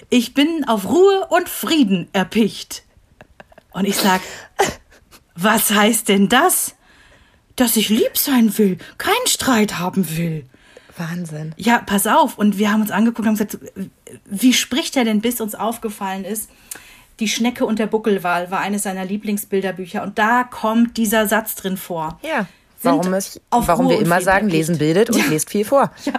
Ich bin auf Ruhe und Frieden erpicht. Und ich sag, was heißt denn das? Dass ich lieb sein will, keinen Streit haben will. Wahnsinn. Ja, pass auf. Und wir haben uns angeguckt und gesagt, wie spricht er denn, bis uns aufgefallen ist, die Schnecke und der Buckelwal war eines seiner Lieblingsbilderbücher. Und da kommt dieser Satz drin vor. Ja. Warum, ich, warum wir immer sagen, lesen bildet und ja. lest viel vor. Ja.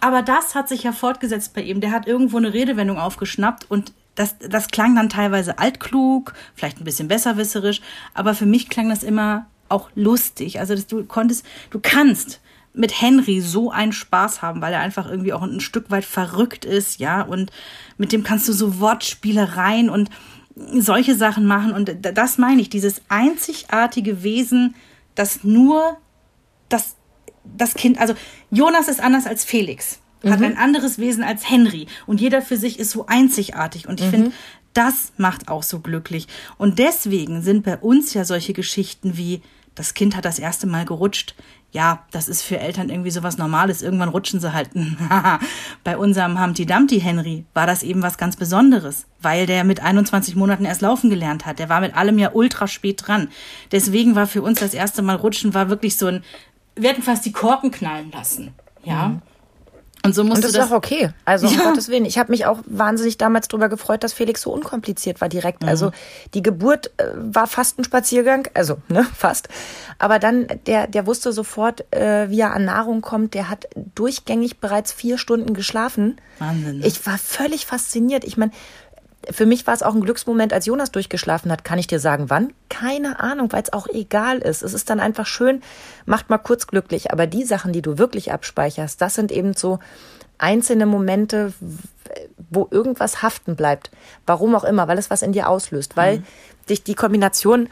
Aber das hat sich ja fortgesetzt bei ihm. Der hat irgendwo eine Redewendung aufgeschnappt und das, das klang dann teilweise altklug, vielleicht ein bisschen besserwisserisch, aber für mich klang das immer auch lustig. Also dass du konntest, du kannst mit Henry so einen Spaß haben, weil er einfach irgendwie auch ein Stück weit verrückt ist, ja, und mit dem kannst du so Wortspielereien und solche Sachen machen und das meine ich, dieses einzigartige Wesen, das nur das, das Kind, also Jonas ist anders als Felix, hat mhm. ein anderes Wesen als Henry und jeder für sich ist so einzigartig und ich mhm. finde, das macht auch so glücklich und deswegen sind bei uns ja solche Geschichten wie das Kind hat das erste Mal gerutscht, ja, das ist für Eltern irgendwie sowas Normales. Irgendwann rutschen sie halt. Bei unserem Humpty Dumpty Henry war das eben was ganz Besonderes, weil der mit 21 Monaten erst laufen gelernt hat. Der war mit allem ja ultra spät dran. Deswegen war für uns das erste Mal rutschen war wirklich so ein, wir hätten fast die Korken knallen lassen. Ja. Mhm. Und so musst und das, das ist auch okay. Also ja. um Gottes Willen. Ich habe mich auch wahnsinnig damals darüber gefreut, dass Felix so unkompliziert war direkt. Mhm. Also die Geburt äh, war fast ein Spaziergang, also ne, fast. Aber dann der der wusste sofort, äh, wie er an Nahrung kommt. Der hat durchgängig bereits vier Stunden geschlafen. Wahnsinn. Ne? Ich war völlig fasziniert. Ich meine, für mich war es auch ein Glücksmoment, als Jonas durchgeschlafen hat. Kann ich dir sagen, wann? Keine Ahnung, weil es auch egal ist. Es ist dann einfach schön, macht mal kurz glücklich. Aber die Sachen, die du wirklich abspeicherst, das sind eben so einzelne Momente, wo irgendwas haften bleibt. Warum auch immer, weil es was in dir auslöst, weil mhm. dich die Kombination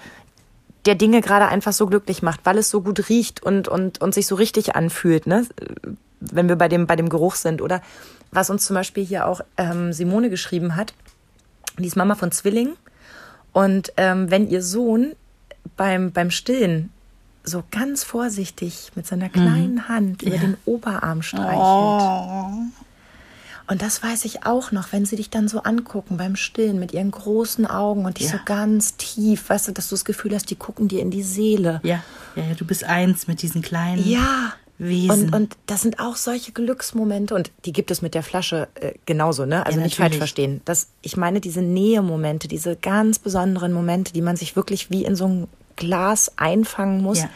der Dinge gerade einfach so glücklich macht, weil es so gut riecht und, und, und sich so richtig anfühlt. Ne? wenn wir bei dem, bei dem Geruch sind. Oder was uns zum Beispiel hier auch ähm, Simone geschrieben hat, die ist Mama von Zwillingen. Und ähm, wenn ihr Sohn beim, beim Stillen so ganz vorsichtig mit seiner kleinen mhm. Hand über ja. den Oberarm streichelt. Oh. Und das weiß ich auch noch, wenn sie dich dann so angucken beim Stillen mit ihren großen Augen und dich ja. so ganz tief, weißt du, dass du das Gefühl hast, die gucken dir in die Seele. Ja, ja, ja du bist eins mit diesen kleinen. Ja. Wesen. Und, und das sind auch solche Glücksmomente und die gibt es mit der Flasche äh, genauso, ne? Also ja, nicht falsch verstehen. Das, ich meine diese Nähemomente, diese ganz besonderen Momente, die man sich wirklich wie in so ein Glas einfangen muss ja.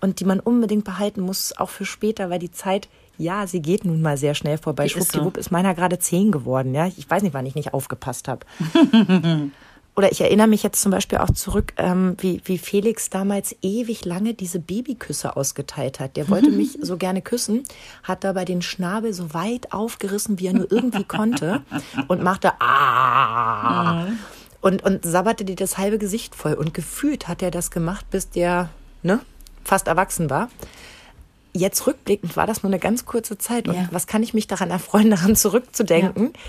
und die man unbedingt behalten muss, auch für später, weil die Zeit ja, sie geht nun mal sehr schnell vorbei. Schwuppdiwupp ist, so. ist meiner gerade zehn geworden. Ja, ich weiß nicht, wann ich nicht aufgepasst habe. Oder ich erinnere mich jetzt zum Beispiel auch zurück, ähm, wie, wie Felix damals ewig lange diese Babyküsse ausgeteilt hat. Der wollte mich so gerne küssen, hat dabei den Schnabel so weit aufgerissen, wie er nur irgendwie konnte und machte ah und, und sabberte dir das halbe Gesicht voll. Und gefühlt hat er das gemacht, bis der ne, fast erwachsen war jetzt rückblickend war das nur eine ganz kurze Zeit. Und ja. was kann ich mich daran erfreuen, daran zurückzudenken? Ja.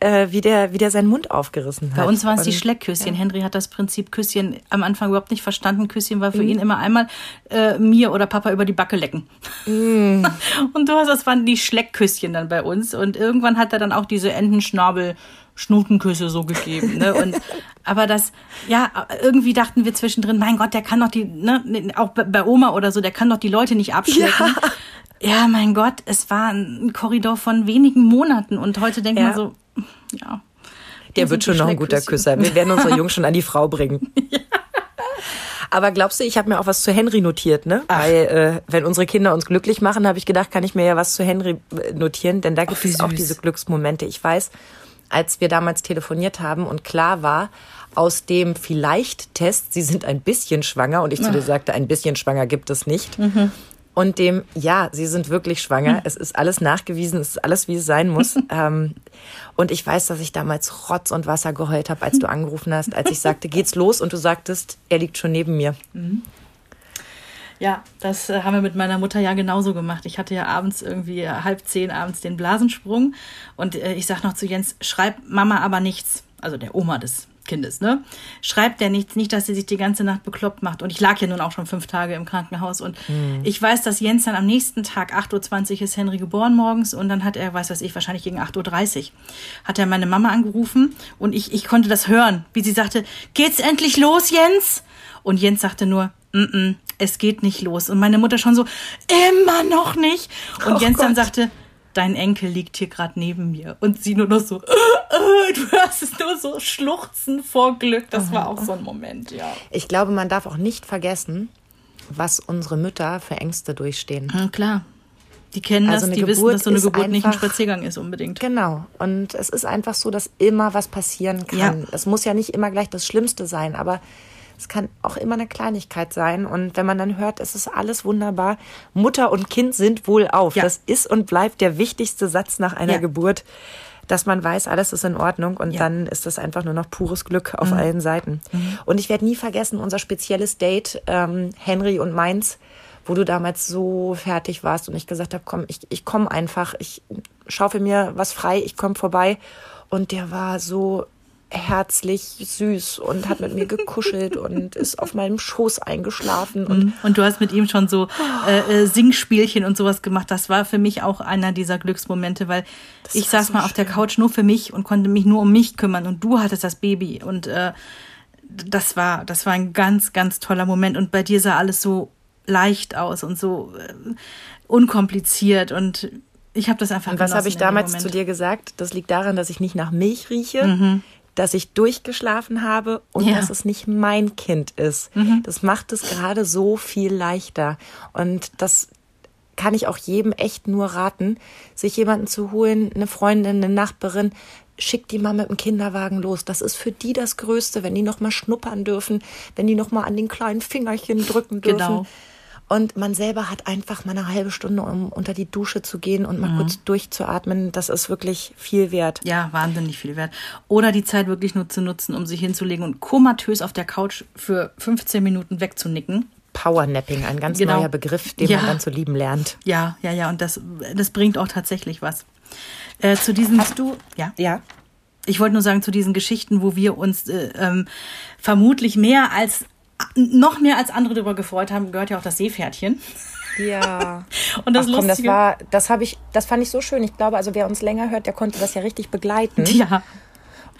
Äh, wie, der, wie der seinen Mund aufgerissen hat. Bei uns waren es die Schleckküsschen. Ja. Henry hat das Prinzip Küsschen am Anfang überhaupt nicht verstanden. Küsschen war für mhm. ihn immer einmal äh, mir oder Papa über die Backe lecken. Mhm. Und du hast, das waren die Schleckküsschen dann bei uns. Und irgendwann hat er dann auch diese Entenschnabel Schnutenküsse so gegeben. Ne? Und, aber das, ja, irgendwie dachten wir zwischendrin, mein Gott, der kann doch die, ne, auch bei Oma oder so, der kann doch die Leute nicht abschlecken. Ja, ja mein Gott, es war ein Korridor von wenigen Monaten und heute denkt ja. man so, ja. Der wird schon noch ein guter Küsser. Wir werden unsere Jungs schon an die Frau bringen. ja. Aber glaubst du, ich habe mir auch was zu Henry notiert, ne? Ach. Weil äh, wenn unsere Kinder uns glücklich machen, habe ich gedacht, kann ich mir ja was zu Henry äh, notieren, denn da gibt es auch diese Glücksmomente. Ich weiß, als wir damals telefoniert haben und klar war, aus dem Vielleicht-Test, Sie sind ein bisschen schwanger und ich zu dir sagte, ein bisschen schwanger gibt es nicht. Mhm. Und dem, ja, Sie sind wirklich schwanger. Mhm. Es ist alles nachgewiesen, es ist alles, wie es sein muss. ähm, und ich weiß, dass ich damals Rotz und Wasser geheult habe, als du angerufen hast, als ich sagte, geht's los? Und du sagtest, er liegt schon neben mir. Mhm. Ja, das äh, haben wir mit meiner Mutter ja genauso gemacht. Ich hatte ja abends irgendwie halb zehn abends den Blasensprung und äh, ich sag noch zu Jens, schreib Mama aber nichts. Also der Oma des Kindes, ne? Schreibt der nichts, nicht, dass sie sich die ganze Nacht bekloppt macht. Und ich lag ja nun auch schon fünf Tage im Krankenhaus. Und mhm. ich weiß, dass Jens dann am nächsten Tag, 8.20 Uhr ist Henry geboren morgens. Und dann hat er, weiß was ich, wahrscheinlich gegen 8.30 Uhr, hat er meine Mama angerufen. Und ich, ich konnte das hören, wie sie sagte, geht's endlich los, Jens? Und Jens sagte nur, mm, -mm es geht nicht los. Und meine Mutter schon so, immer noch nicht. Und oh Jens Gott. dann sagte, dein Enkel liegt hier gerade neben mir. Und sie nur noch so, äh, äh, du hörst es nur so schluchzen vor Glück. Das war auch so ein Moment, ja. Ich glaube, man darf auch nicht vergessen, was unsere Mütter für Ängste durchstehen. Ja, klar. Die kennen also das, die Geburt wissen, dass so eine Geburt einfach, nicht ein Spaziergang ist unbedingt. Genau. Und es ist einfach so, dass immer was passieren kann. Ja. Es muss ja nicht immer gleich das Schlimmste sein, aber es kann auch immer eine Kleinigkeit sein. Und wenn man dann hört, es ist alles wunderbar, Mutter und Kind sind wohl auf. Ja. Das ist und bleibt der wichtigste Satz nach einer ja. Geburt, dass man weiß, alles ist in Ordnung und ja. dann ist das einfach nur noch pures Glück auf mhm. allen Seiten. Mhm. Und ich werde nie vergessen, unser spezielles Date, ähm, Henry und meins, wo du damals so fertig warst und ich gesagt habe, komm, ich, ich komme einfach, ich schaufe mir was frei, ich komme vorbei. Und der war so herzlich süß und hat mit mir gekuschelt und ist auf meinem Schoß eingeschlafen. Und, mhm. und du hast mit ihm schon so äh, äh, Singspielchen und sowas gemacht. Das war für mich auch einer dieser Glücksmomente, weil das ich saß so mal schön. auf der Couch nur für mich und konnte mich nur um mich kümmern und du hattest das Baby und äh, das war das war ein ganz ganz toller Moment und bei dir sah alles so leicht aus und so äh, unkompliziert und ich habe das einfach Und was habe ich damals zu dir gesagt? Das liegt daran, dass ich nicht nach Milch rieche. Mhm dass ich durchgeschlafen habe und ja. dass es nicht mein Kind ist. Mhm. Das macht es gerade so viel leichter. Und das kann ich auch jedem echt nur raten, sich jemanden zu holen, eine Freundin, eine Nachbarin, schickt die mal mit dem Kinderwagen los. Das ist für die das Größte, wenn die noch mal schnuppern dürfen, wenn die noch mal an den kleinen Fingerchen drücken dürfen. Genau. Und man selber hat einfach mal eine halbe Stunde, um unter die Dusche zu gehen und mal mhm. kurz durchzuatmen. Das ist wirklich viel wert. Ja, wahnsinnig viel wert. Oder die Zeit wirklich nur zu nutzen, um sich hinzulegen und komatös auf der Couch für 15 Minuten wegzunicken. Powernapping, ein ganz Genau. neuer Begriff, den Ja. man dann zu lieben lernt. Ja, ja, ja, und das, das bringt auch tatsächlich was. Äh, zu diesen, Hast du? Ja. Ja. Ich wollte nur sagen, zu diesen Geschichten, wo wir uns äh, ähm, vermutlich mehr als, noch mehr als andere darüber gefreut haben, gehört ja auch das Seepferdchen. Ja. Und das Ach komm, das Lustige- war, das habe ich, das fand ich so schön. Ich glaube, also wer uns länger hört, der konnte das ja richtig begleiten. Ja,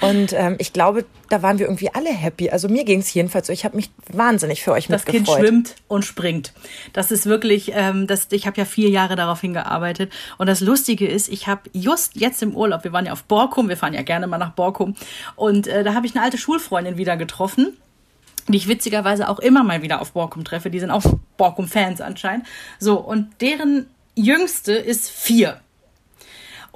Und ähm, ich glaube, da waren wir irgendwie alle happy. Also mir ging es jedenfalls so. Ich habe mich wahnsinnig für euch das Kind mitgefreut. schwimmt und springt. Das ist wirklich, ähm, das, ich habe ja vier Jahre darauf hingearbeitet. Und das Lustige ist, ich habe just jetzt im Urlaub, wir waren ja auf Borkum, wir fahren ja gerne mal nach Borkum, und äh, da habe ich eine alte Schulfreundin wieder getroffen. Die ich witzigerweise auch immer mal wieder auf Borkum treffe. Die sind auch Borkum-Fans anscheinend. So, und deren Jüngste ist vier.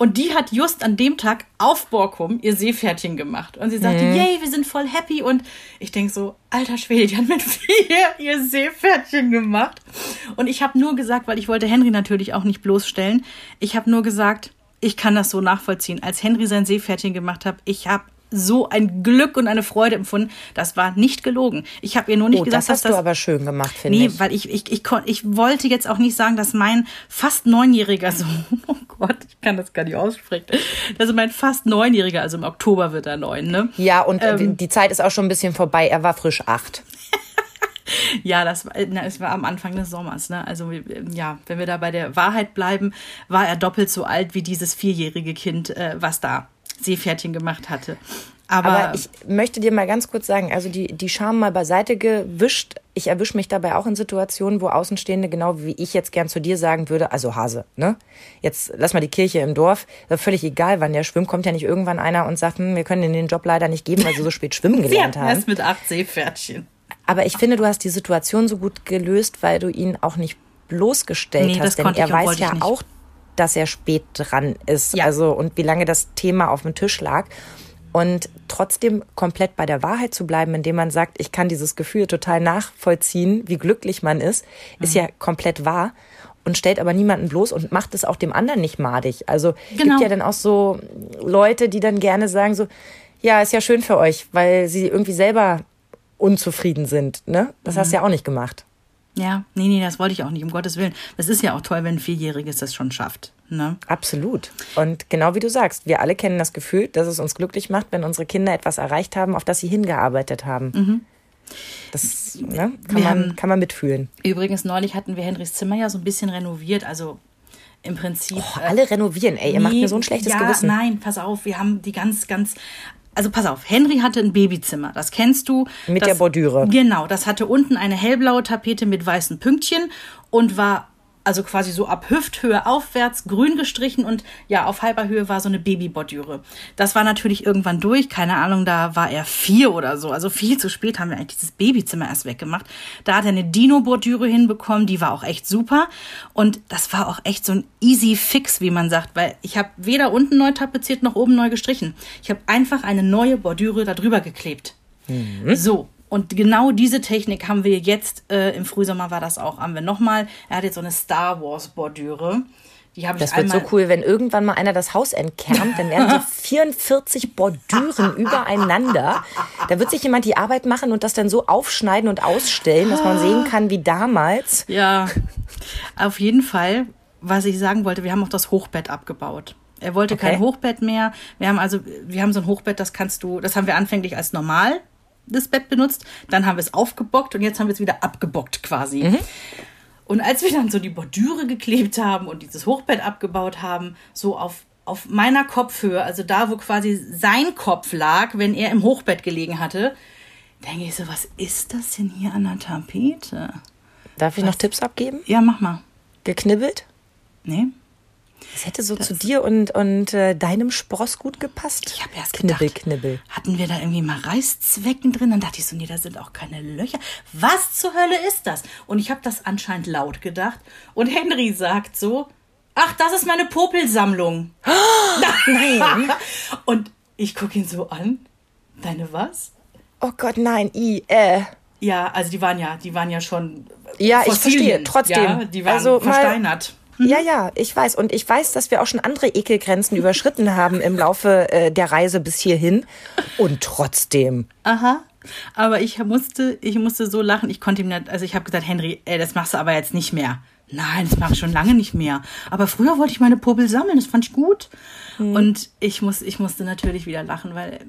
Und die hat just an dem Tag auf Borkum ihr Seepferdchen gemacht. Und sie sagte, yay, wir sind voll happy. Und ich denk so, alter Schwede, die hat mit vier ihr Seepferdchen gemacht. Und ich habe nur gesagt, weil ich wollte Henry natürlich auch nicht bloßstellen, ich habe nur gesagt, ich kann das so nachvollziehen. Als Henry sein Seepferdchen gemacht hat, ich habe so ein Glück und eine Freude empfunden. Das war nicht gelogen. Ich habe ihr nur nicht Oh, gesagt, das dass hast das du aber schön gemacht, finde Nee, ich. weil ich, ich, ich, ich wollte jetzt auch nicht sagen, dass mein fast neunjähriger Sohn, oh Gott, ich kann das gar nicht aussprechen, also mein fast neunjähriger, also im Oktober wird er neun, ne? Ja, und äh, Ähm. die Zeit ist auch schon ein bisschen vorbei. Er war frisch acht. Ja, das war, na, es war am Anfang des Sommers, ne? Also ja, wenn wir da bei der Wahrheit bleiben, war er doppelt so alt wie dieses vierjährige Kind, äh, was da Seepferdchen gemacht hatte. Aber, Aber ich möchte dir mal ganz kurz sagen, also die, die Scham mal beiseite gewischt. Ich erwische mich dabei auch in Situationen, wo Außenstehende, genau wie ich jetzt gern zu dir sagen würde, also Hase, ne? Jetzt lass mal die Kirche im Dorf. Äh, Völlig egal, wann der schwimmt, kommt ja nicht irgendwann einer und sagt, hm, wir können Ihnen den Job leider nicht geben, weil sie so spät schwimmen gelernt haben. erst mit acht Seepferdchen. Aber ich finde, du hast die Situation so gut gelöst, weil du ihn auch nicht bloßgestellt Nee, hast. Denn er weiß ja auch, dass er spät dran ist. Ja. Also und wie lange das Thema auf dem Tisch lag. Und trotzdem komplett bei der Wahrheit zu bleiben, indem man sagt, ich kann dieses Gefühl total nachvollziehen, wie glücklich man ist, ist Mhm. ja komplett wahr und stellt aber niemanden bloß und macht es auch dem anderen nicht madig. Also Genau. gibt ja dann auch so Leute, die dann gerne sagen so, ja, ist ja schön für euch, weil sie irgendwie selber unzufrieden sind. Ne? Das hast du ja auch nicht gemacht. Ja, nee, nee, das wollte ich auch nicht, um Gottes Willen. Das ist ja auch toll, wenn ein Vierjähriges das schon schafft. Ne? Absolut. Und genau wie du sagst, wir alle kennen das Gefühl, dass es uns glücklich macht, wenn unsere Kinder etwas erreicht haben, auf das sie hingearbeitet haben. Das ne, kann, man, haben- kann man mitfühlen. Übrigens, neulich hatten wir Henrys Zimmer ja so ein bisschen renoviert. Also im Prinzip. Oh, alle renovieren, ey, ihr macht Nee, mir so ein schlechtes ja, Gewissen. Nein, pass auf, wir haben die ganz, ganz. Also pass auf, Henry hatte ein Babyzimmer, das kennst du. Mit das, der Bordüre. Genau, das hatte unten eine hellblaue Tapete mit weißen Pünktchen und war also quasi so ab Hüfthöhe aufwärts grün gestrichen und ja, auf halber Höhe war so eine Babybordüre. Das war natürlich irgendwann durch, keine Ahnung, da war er vier oder so. Also viel zu spät haben wir eigentlich dieses Babyzimmer erst weggemacht. Da hat er eine Dino-Bordüre hinbekommen, die war auch echt super. Und das war auch echt so ein easy fix, wie man sagt, weil ich habe weder unten neu tapeziert noch oben neu gestrichen. Ich habe einfach eine neue Bordüre da drüber geklebt. So, und genau diese Technik haben wir jetzt, äh, im Frühsommer war das auch, haben wir nochmal. Er hat jetzt so eine Star Wars Bordüre. Die habe ich Das wird so cool, wenn irgendwann mal einer das Haus entkernt, dann werden so 44 Bordüren übereinander. Da wird sich jemand die Arbeit machen und das dann so aufschneiden und ausstellen, dass man sehen kann, wie damals. Ja, auf jeden Fall, was ich sagen wollte, wir haben auch das Hochbett abgebaut. Er wollte Okay. kein Hochbett mehr. Wir haben also, wir haben so ein Hochbett, das kannst du, das haben wir anfänglich als normal das Bett benutzt, dann haben wir es aufgebockt und jetzt haben wir es wieder abgebockt quasi. Und als wir dann so die Bordüre geklebt haben und dieses Hochbett abgebaut haben, so auf, auf meiner Kopfhöhe, also da, wo quasi sein Kopf lag, wenn er im Hochbett gelegen hatte, denke ich so, was ist das denn hier an der Tapete? Darf ich noch Tipps abgeben? Ja, mach mal. Geknibbelt? Nee? Das hätte so zu dir und, und äh, deinem Spross gut gepasst. Ich habe erst Knibbel, gedacht, knibbel. hatten wir da irgendwie mal Reißzwecken drin? Dann dachte ich so, nee, da sind auch keine Löcher. Was zur Hölle ist das? Und ich habe das anscheinend laut gedacht. Und Henry sagt so, ach, das ist meine Popelsammlung. Nein. Und ich gucke ihn so an. Deine was? Oh Gott, nein, i, äh. Ja, also die waren ja, die waren ja schon Ja, ich Fossilien. verstehe, trotzdem. Ja, die waren Also versteinert. Ja, ja, ich weiß. Und ich weiß, dass wir auch schon andere Ekelgrenzen überschritten haben im Laufe äh, der Reise bis hierhin. Und trotzdem. Aha. Aber ich musste, ich musste so lachen, ich konnte ihm nicht, also ich habe gesagt, Henry, ey, das machst du aber jetzt nicht mehr. Nein, das mache ich schon lange nicht mehr. Aber früher wollte ich meine Popel sammeln, das fand ich gut. Mhm. Und ich, muss, ich musste natürlich wieder lachen, weil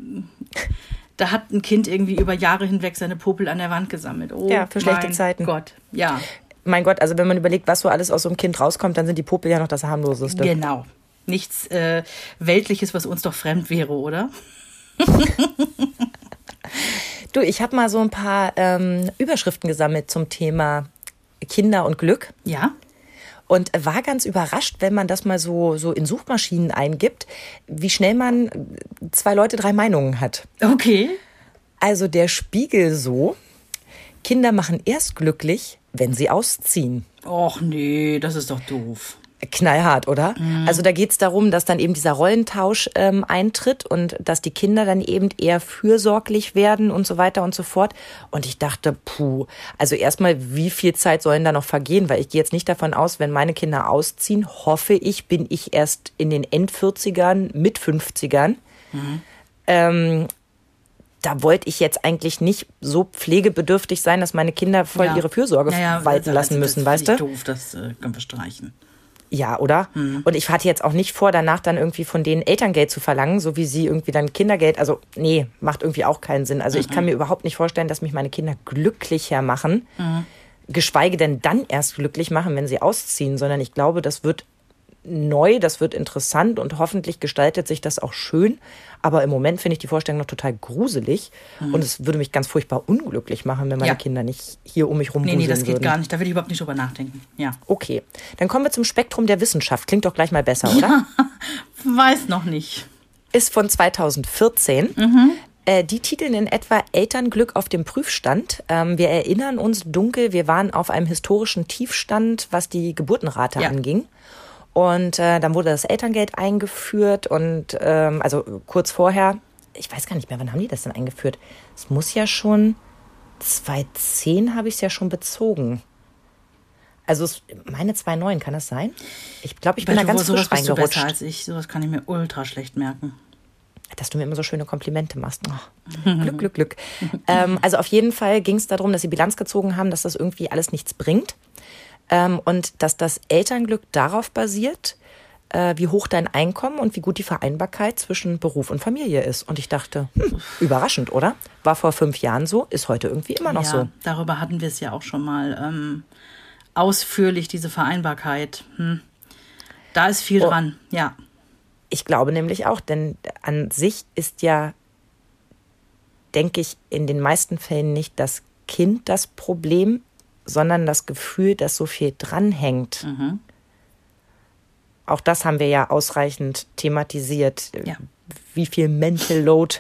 da hat ein Kind irgendwie über Jahre hinweg seine Popel an der Wand gesammelt. Oh, ja, für schlechte Zeiten. Gott, ja. Mein Gott, also wenn man überlegt, was so alles aus so einem Kind rauskommt, dann sind die Popel ja noch das harmloseste. Genau. Nichts äh, Weltliches, was uns doch fremd wäre, oder? du, ich habe mal so ein paar ähm, Überschriften gesammelt zum Thema Kinder und Glück. Ja. Und war ganz überrascht, wenn man das mal so, so in Suchmaschinen eingibt, wie schnell man zwei Leute, drei Meinungen hat. Okay. Also der Spiegel so, Kinder machen erst glücklich, wenn sie ausziehen. Och nee, das ist doch doof knallhart, oder? Mhm. Also da geht es darum, dass dann eben dieser Rollentausch ähm, eintritt und dass die Kinder dann eben eher fürsorglich werden und so weiter und so fort. Und ich dachte, puh, also erstmal, wie viel Zeit sollen da noch vergehen? Weil ich gehe jetzt nicht davon aus, wenn meine Kinder ausziehen, hoffe ich, bin ich erst in den End-40ern, mit 50ern. Mhm. Ähm, da wollte ich jetzt eigentlich nicht so pflegebedürftig sein, dass meine Kinder voll ja. ihre Fürsorge ja, walten also, lassen müssen, das weißt du? doof, das äh, können wir streichen. Ja, oder? Mhm. Und ich hatte jetzt auch nicht vor, danach dann irgendwie von denen Elterngeld zu verlangen, so wie sie irgendwie dann Kindergeld. Also, nee, macht irgendwie auch keinen Sinn. Also, mhm. ich kann mir überhaupt nicht vorstellen, dass mich meine Kinder glücklicher machen. Mhm. Geschweige denn dann erst glücklich machen, wenn sie ausziehen, sondern ich glaube, das wird neu, das wird interessant und hoffentlich gestaltet sich das auch schön. Aber im Moment finde ich die Vorstellung noch total gruselig mhm. und es würde mich ganz furchtbar unglücklich machen, wenn meine ja. Kinder nicht hier um mich rum Nee, nee, das geht würden. gar nicht. Da würde ich überhaupt nicht drüber nachdenken. Ja. Okay. Dann kommen wir zum Spektrum der Wissenschaft. Klingt doch gleich mal besser, oder? Ja, weiß noch nicht. Ist von 2014. Mhm. Äh, die titeln in etwa Elternglück auf dem Prüfstand. Ähm, wir erinnern uns dunkel, wir waren auf einem historischen Tiefstand, was die Geburtenrate ja. anging. Und äh, dann wurde das Elterngeld eingeführt und ähm, also kurz vorher, ich weiß gar nicht mehr, wann haben die das denn eingeführt? Es muss ja schon 2010 habe ich es ja schon bezogen. Also meine 2,9, kann das sein? Ich glaube, ich bin Weil da ganz frisch reingerutscht. Du besser als ich. Sowas kann ich mir ultra schlecht merken. Dass du mir immer so schöne Komplimente machst. Oh. Glück, Glück, Glück. ähm, also auf jeden Fall ging es darum, dass sie Bilanz gezogen haben, dass das irgendwie alles nichts bringt. Ähm, und dass das Elternglück darauf basiert, äh, wie hoch dein Einkommen und wie gut die Vereinbarkeit zwischen Beruf und Familie ist. Und ich dachte, hm, überraschend, oder? War vor fünf Jahren so, ist heute irgendwie immer noch ja, so. Darüber hatten wir es ja auch schon mal ähm, ausführlich, diese Vereinbarkeit. Hm. Da ist viel oh. dran, ja. Ich glaube nämlich auch, denn an sich ist ja, denke ich, in den meisten Fällen nicht das Kind das Problem, sondern das Gefühl, dass so viel dranhängt. Mhm. Auch das haben wir ja ausreichend thematisiert, ja. wie viel Mental Load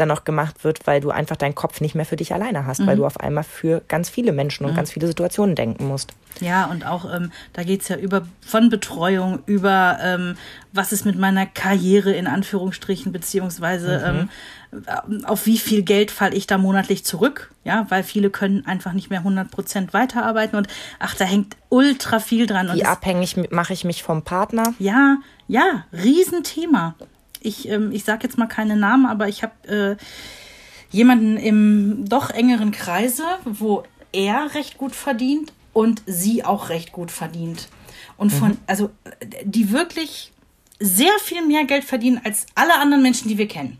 dann noch gemacht wird, weil du einfach deinen Kopf nicht mehr für dich alleine hast, mhm. weil du auf einmal für ganz viele Menschen und mhm. ganz viele Situationen denken musst. Ja, und auch ähm, da es ja über von Betreuung, über ähm, was ist mit meiner Karriere in Anführungsstrichen, beziehungsweise mhm. ähm, auf wie viel Geld falle ich da monatlich zurück, ja, weil viele können einfach nicht mehr 100 Prozent weiterarbeiten und ach, da hängt ultra viel dran. Wie abhängig mache ich mich vom Partner? Ja, ja, Riesenthema ich, ähm, ich sage jetzt mal keine Namen, aber ich habe äh, jemanden im doch engeren Kreise, wo er recht gut verdient und sie auch recht gut verdient. Und von, mhm. also die wirklich sehr viel mehr Geld verdienen als alle anderen Menschen, die wir kennen.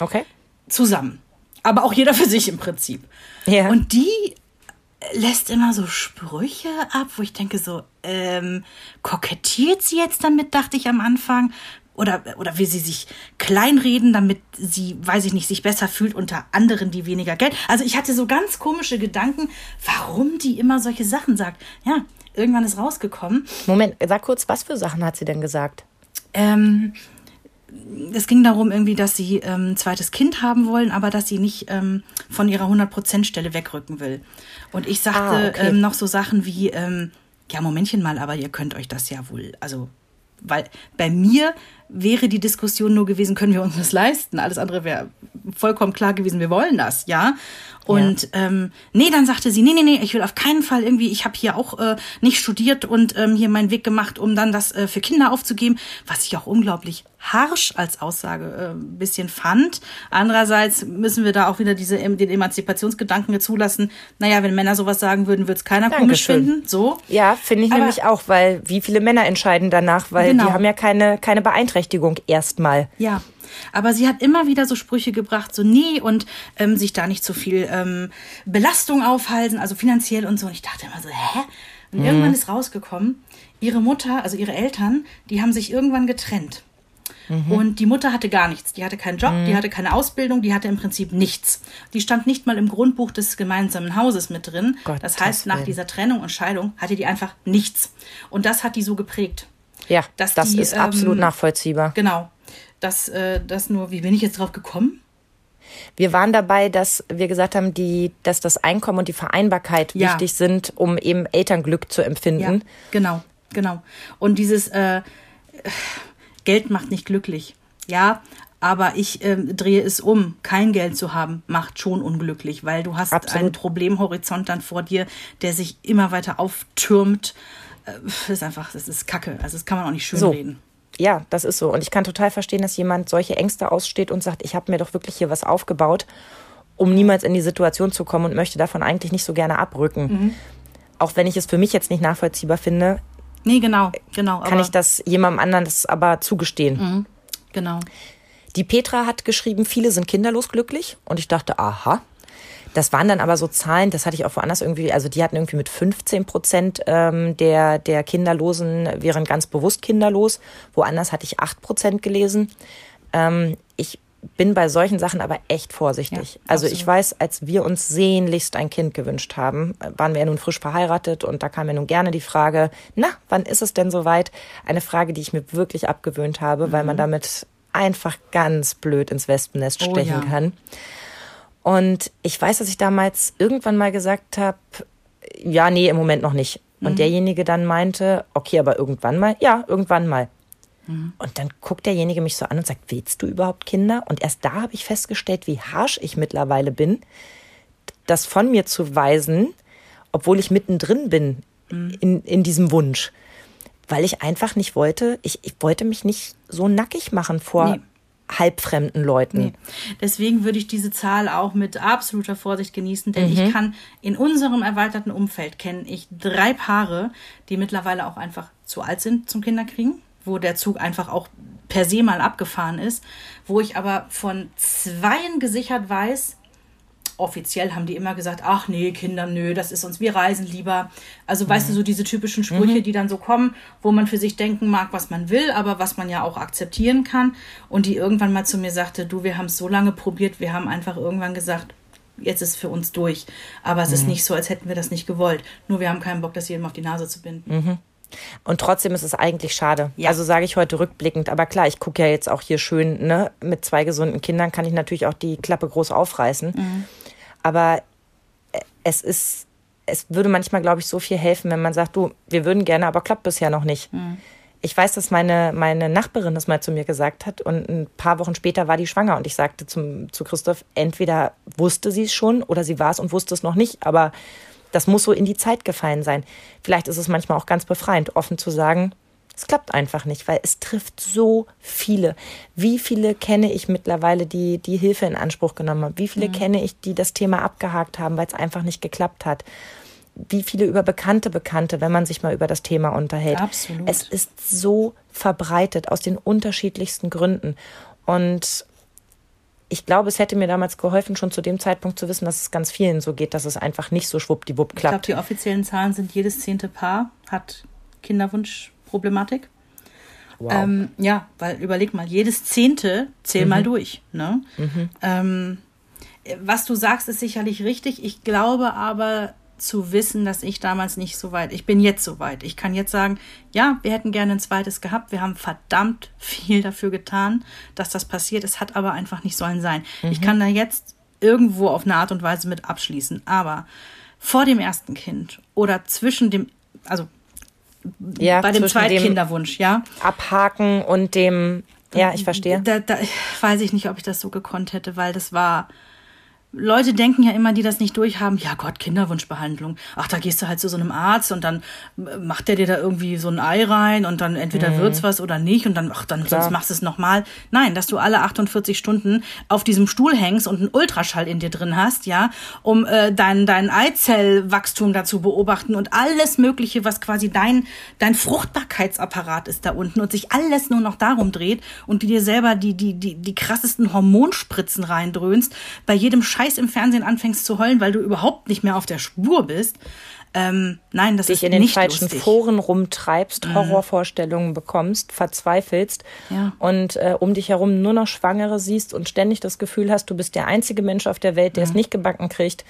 Okay. Zusammen. Aber auch jeder für sich im Prinzip. Ja. Und die lässt immer so Sprüche ab, wo ich denke so, ähm, kokettiert sie jetzt damit, dachte ich am Anfang oder, oder will sie sich kleinreden, damit sie, weiß ich nicht, sich besser fühlt unter anderen, die weniger Geld. Also ich hatte so ganz komische Gedanken, warum die immer solche Sachen sagt. Ja, irgendwann ist rausgekommen. Moment, sag kurz, was für Sachen hat sie denn gesagt? Ähm, es ging darum irgendwie, dass sie ähm, ein zweites Kind haben wollen, aber dass sie nicht ähm, von ihrer 100%-Stelle wegrücken will. Und ich sagte ah, okay. ähm, noch so Sachen wie, ähm, ja, Momentchen mal, aber ihr könnt euch das ja wohl, also, weil bei mir wäre die Diskussion nur gewesen, können wir uns das leisten? Alles andere wäre vollkommen klar gewesen, wir wollen das, ja. Und ja. ähm, nee, dann sagte sie, nee, nee, nee, ich will auf keinen Fall irgendwie, ich habe hier auch äh, nicht studiert und ähm, hier meinen Weg gemacht, um dann das äh, für Kinder aufzugeben, was ich auch unglaublich harsch als Aussage äh, ein bisschen fand. Andererseits müssen wir da auch wieder diese den Emanzipationsgedanken zulassen. Naja, wenn Männer sowas sagen würden, würde es keiner Dankeschön. komisch finden. So. Ja, finde ich Aber, nämlich auch, weil wie viele Männer entscheiden danach, weil genau. die haben ja keine, keine Beeinträchtigung erstmal. Ja. Aber sie hat immer wieder so Sprüche gebracht, so nee und ähm, sich da nicht so viel ähm, Belastung aufhalten, also finanziell und so. Und ich dachte immer so, hä? Und mhm. irgendwann ist rausgekommen, ihre Mutter, also ihre Eltern, die haben sich irgendwann getrennt. Mhm. Und die Mutter hatte gar nichts. Die hatte keinen Job, mhm. die hatte keine Ausbildung, die hatte im Prinzip nichts. Die stand nicht mal im Grundbuch des gemeinsamen Hauses mit drin. Gott, das heißt, nach dieser Trennung und Scheidung hatte die einfach nichts. Und das hat die so geprägt. Ja, das die, ist ähm, absolut nachvollziehbar. Genau dass äh, das nur, wie bin ich jetzt drauf gekommen? Wir waren dabei, dass wir gesagt haben, die, dass das Einkommen und die Vereinbarkeit ja. wichtig sind, um eben Elternglück zu empfinden. Ja, genau, genau. Und dieses äh, Geld macht nicht glücklich. Ja, aber ich äh, drehe es um. Kein Geld zu haben macht schon unglücklich, weil du hast Absolut. einen Problemhorizont dann vor dir, der sich immer weiter auftürmt. Äh, das ist einfach, das ist Kacke. Also das kann man auch nicht schön so. reden ja, das ist so. Und ich kann total verstehen, dass jemand solche Ängste aussteht und sagt, ich habe mir doch wirklich hier was aufgebaut, um niemals in die Situation zu kommen und möchte davon eigentlich nicht so gerne abrücken. Mhm. Auch wenn ich es für mich jetzt nicht nachvollziehbar finde. Nee, genau, genau. Kann ich das jemandem anderen das aber zugestehen. Mhm, genau. Die Petra hat geschrieben, viele sind kinderlos glücklich. Und ich dachte, aha, das waren dann aber so Zahlen, das hatte ich auch woanders irgendwie, also die hatten irgendwie mit 15 Prozent ähm, der, der Kinderlosen wären ganz bewusst kinderlos. Woanders hatte ich 8 Prozent gelesen. Ähm, ich bin bei solchen Sachen aber echt vorsichtig. Ja, also ich weiß, als wir uns sehnlichst ein Kind gewünscht haben, waren wir ja nun frisch verheiratet und da kam mir nun gerne die Frage, na, wann ist es denn soweit? Eine Frage, die ich mir wirklich abgewöhnt habe, mhm. weil man mhm. damit einfach ganz blöd ins Wespennest oh, stechen ja. kann. Und ich weiß, dass ich damals irgendwann mal gesagt habe, ja, nee, im Moment noch nicht. Und mhm. derjenige dann meinte, okay, aber irgendwann mal, ja, irgendwann mal. Mhm. Und dann guckt derjenige mich so an und sagt, willst du überhaupt Kinder? Und erst da habe ich festgestellt, wie harsh ich mittlerweile bin, das von mir zu weisen, obwohl ich mittendrin bin mhm. in, in diesem Wunsch. Weil ich einfach nicht wollte, ich, ich wollte mich nicht so nackig machen vor nee halbfremden Leuten. Nee. Deswegen würde ich diese Zahl auch mit absoluter Vorsicht genießen, denn mhm. ich kann in unserem erweiterten Umfeld kenne ich drei Paare, die mittlerweile auch einfach zu alt sind zum Kinderkriegen, wo der Zug einfach auch per se mal abgefahren ist, wo ich aber von zweien gesichert weiß, offiziell haben die immer gesagt, ach nee, Kinder, nö, das ist uns, wir reisen lieber. Also mhm. weißt du, so diese typischen Sprüche, mhm. die dann so kommen, wo man für sich denken mag, was man will, aber was man ja auch akzeptieren kann. Und die irgendwann mal zu mir sagte, du, wir haben es so lange probiert, wir haben einfach irgendwann gesagt, jetzt ist es für uns durch. Aber es mhm. ist nicht so, als hätten wir das nicht gewollt. Nur wir haben keinen Bock, das jedem auf die Nase zu binden. Mhm. Und trotzdem ist es eigentlich schade. Ja. Also sage ich heute rückblickend. Aber klar, ich gucke ja jetzt auch hier schön, ne? Mit zwei gesunden Kindern kann ich natürlich auch die Klappe groß aufreißen. Mhm. Aber äh, es ist, es würde manchmal, glaube ich, so viel helfen, wenn man sagt, du, wir würden gerne, aber klappt bisher noch nicht. Mhm. Ich weiß, dass meine, meine Nachbarin das mal zu mir gesagt hat und ein paar Wochen später war die schwanger und ich sagte zum, zu Christoph, entweder wusste sie es schon oder sie war es und wusste es noch nicht, aber das muss so in die Zeit gefallen sein. Vielleicht ist es manchmal auch ganz befreiend, offen zu sagen, es klappt einfach nicht, weil es trifft so viele. Wie viele kenne ich mittlerweile, die die Hilfe in Anspruch genommen haben? Wie viele mhm. kenne ich, die das Thema abgehakt haben, weil es einfach nicht geklappt hat? Wie viele über Bekannte Bekannte, wenn man sich mal über das Thema unterhält? Absolut. Es ist so verbreitet aus den unterschiedlichsten Gründen. Und ich glaube, es hätte mir damals geholfen, schon zu dem Zeitpunkt zu wissen, dass es ganz vielen so geht, dass es einfach nicht so schwuppdiwupp klappt. Ich glaube, die offiziellen Zahlen sind, jedes zehnte Paar hat Kinderwunsch Problematik. Wow. Ähm, ja, weil überleg mal, jedes Zehnte zähl mhm. mal durch. Ne? Mhm. Ähm, was du sagst, ist sicherlich richtig. Ich glaube aber zu wissen, dass ich damals nicht so weit, ich bin jetzt so weit. Ich kann jetzt sagen, ja, wir hätten gerne ein zweites gehabt. Wir haben verdammt viel dafür getan, dass das passiert. Es hat aber einfach nicht sollen sein. Mhm. Ich kann da jetzt irgendwo auf eine Art und Weise mit abschließen. Aber vor dem ersten Kind oder zwischen dem, also ja, bei dem Zweitkinderwunsch, ja. Abhaken und dem Ja, ich verstehe. Da, da weiß ich nicht, ob ich das so gekonnt hätte, weil das war Leute denken ja immer, die das nicht durchhaben, ja Gott, Kinderwunschbehandlung. Ach, da gehst du halt zu so einem Arzt und dann macht der dir da irgendwie so ein Ei rein und dann entweder mhm. wird's was oder nicht und dann, ach, dann Klar. sonst machst du es nochmal. Nein, dass du alle 48 Stunden auf diesem Stuhl hängst und einen Ultraschall in dir drin hast, ja, um äh, dein, dein Eizellwachstum da zu beobachten und alles Mögliche, was quasi dein, dein Fruchtbarkeitsapparat ist da unten und sich alles nur noch darum dreht und du dir selber die, die, die, die krassesten Hormonspritzen reindröhnst, bei jedem Scheiß Scheiß im Fernsehen anfängst zu heulen, weil du überhaupt nicht mehr auf der Spur bist. Ähm, nein, das Dich ist in den nicht falschen lustig. Foren rumtreibst, mhm. Horrorvorstellungen bekommst, verzweifelst ja. und äh, um dich herum nur noch Schwangere siehst und ständig das Gefühl hast, du bist der einzige Mensch auf der Welt, der mhm. es nicht gebacken kriegt.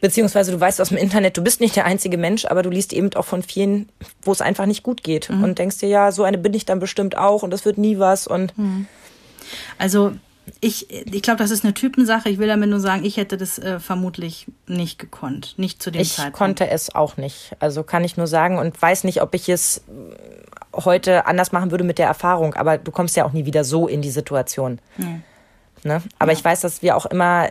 Beziehungsweise du weißt aus dem Internet, du bist nicht der einzige Mensch, aber du liest eben auch von vielen, wo es einfach nicht gut geht mhm. und denkst dir, ja, so eine bin ich dann bestimmt auch und das wird nie was und mhm. also ich, ich glaube, das ist eine Typensache. Ich will damit nur sagen, ich hätte das äh, vermutlich nicht gekonnt. Nicht zu dem ich Zeitpunkt. Ich konnte es auch nicht. Also kann ich nur sagen und weiß nicht, ob ich es heute anders machen würde mit der Erfahrung. Aber du kommst ja auch nie wieder so in die Situation. Nee. Ne? Aber ja. ich weiß, dass wir auch immer,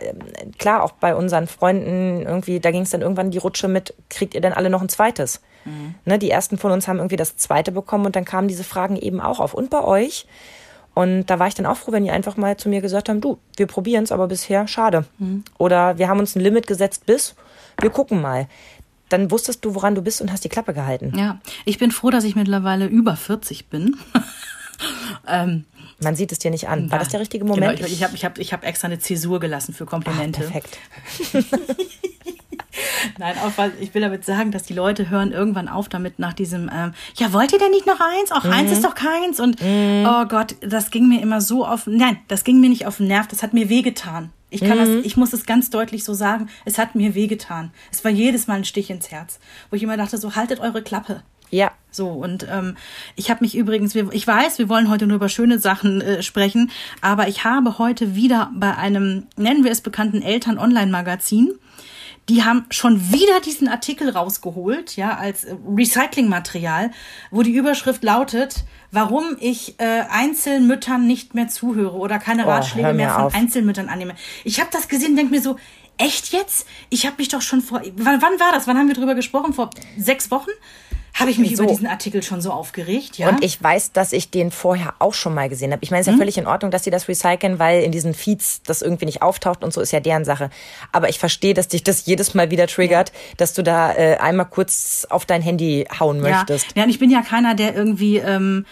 klar, auch bei unseren Freunden irgendwie, da ging es dann irgendwann die Rutsche mit, kriegt ihr denn alle noch ein zweites? Mhm. Ne? Die ersten von uns haben irgendwie das zweite bekommen und dann kamen diese Fragen eben auch auf. Und bei euch? Und da war ich dann auch froh, wenn die einfach mal zu mir gesagt haben, du, wir probieren es, aber bisher schade. Mhm. Oder wir haben uns ein Limit gesetzt bis, wir gucken mal. Dann wusstest du, woran du bist und hast die Klappe gehalten. Ja, ich bin froh, dass ich mittlerweile über 40 bin. ähm, man sieht es dir nicht an. War das der richtige Moment? Genau, ich ich habe ich hab, ich hab extra eine Zäsur gelassen für Komplimente. Ach, perfekt. Nein, auch weil ich will damit sagen, dass die Leute hören irgendwann auf damit nach diesem, ähm, ja, wollt ihr denn nicht noch eins? Auch mhm. eins ist doch keins. Und mhm. oh Gott, das ging mir immer so auf, nein, das ging mir nicht auf den Nerv, das hat mir wehgetan. Ich kann mhm. das, ich muss es ganz deutlich so sagen, es hat mir wehgetan. Es war jedes Mal ein Stich ins Herz, wo ich immer dachte, so haltet eure Klappe. Ja. So, und ähm, ich habe mich übrigens, ich weiß, wir wollen heute nur über schöne Sachen äh, sprechen, aber ich habe heute wieder bei einem, nennen wir es bekannten Eltern-Online-Magazin, die haben schon wieder diesen Artikel rausgeholt, ja, als Recyclingmaterial, wo die Überschrift lautet, warum ich äh, Einzelmüttern nicht mehr zuhöre oder keine oh, Ratschläge mehr von auf. Einzelmüttern annehme. Ich habe das gesehen, denke mir so, echt jetzt? Ich habe mich doch schon vor, wann, wann war das? Wann haben wir drüber gesprochen? Vor sechs Wochen? Habe ich mich so. über diesen Artikel schon so aufgeregt, ja. Und ich weiß, dass ich den vorher auch schon mal gesehen habe. Ich meine, es ist ja mhm. völlig in Ordnung, dass sie das recyceln, weil in diesen Feeds das irgendwie nicht auftaucht und so ist ja deren Sache. Aber ich verstehe, dass dich das jedes Mal wieder triggert, ja. dass du da äh, einmal kurz auf dein Handy hauen möchtest. Ja, und ich bin ja keiner, der irgendwie, ähm,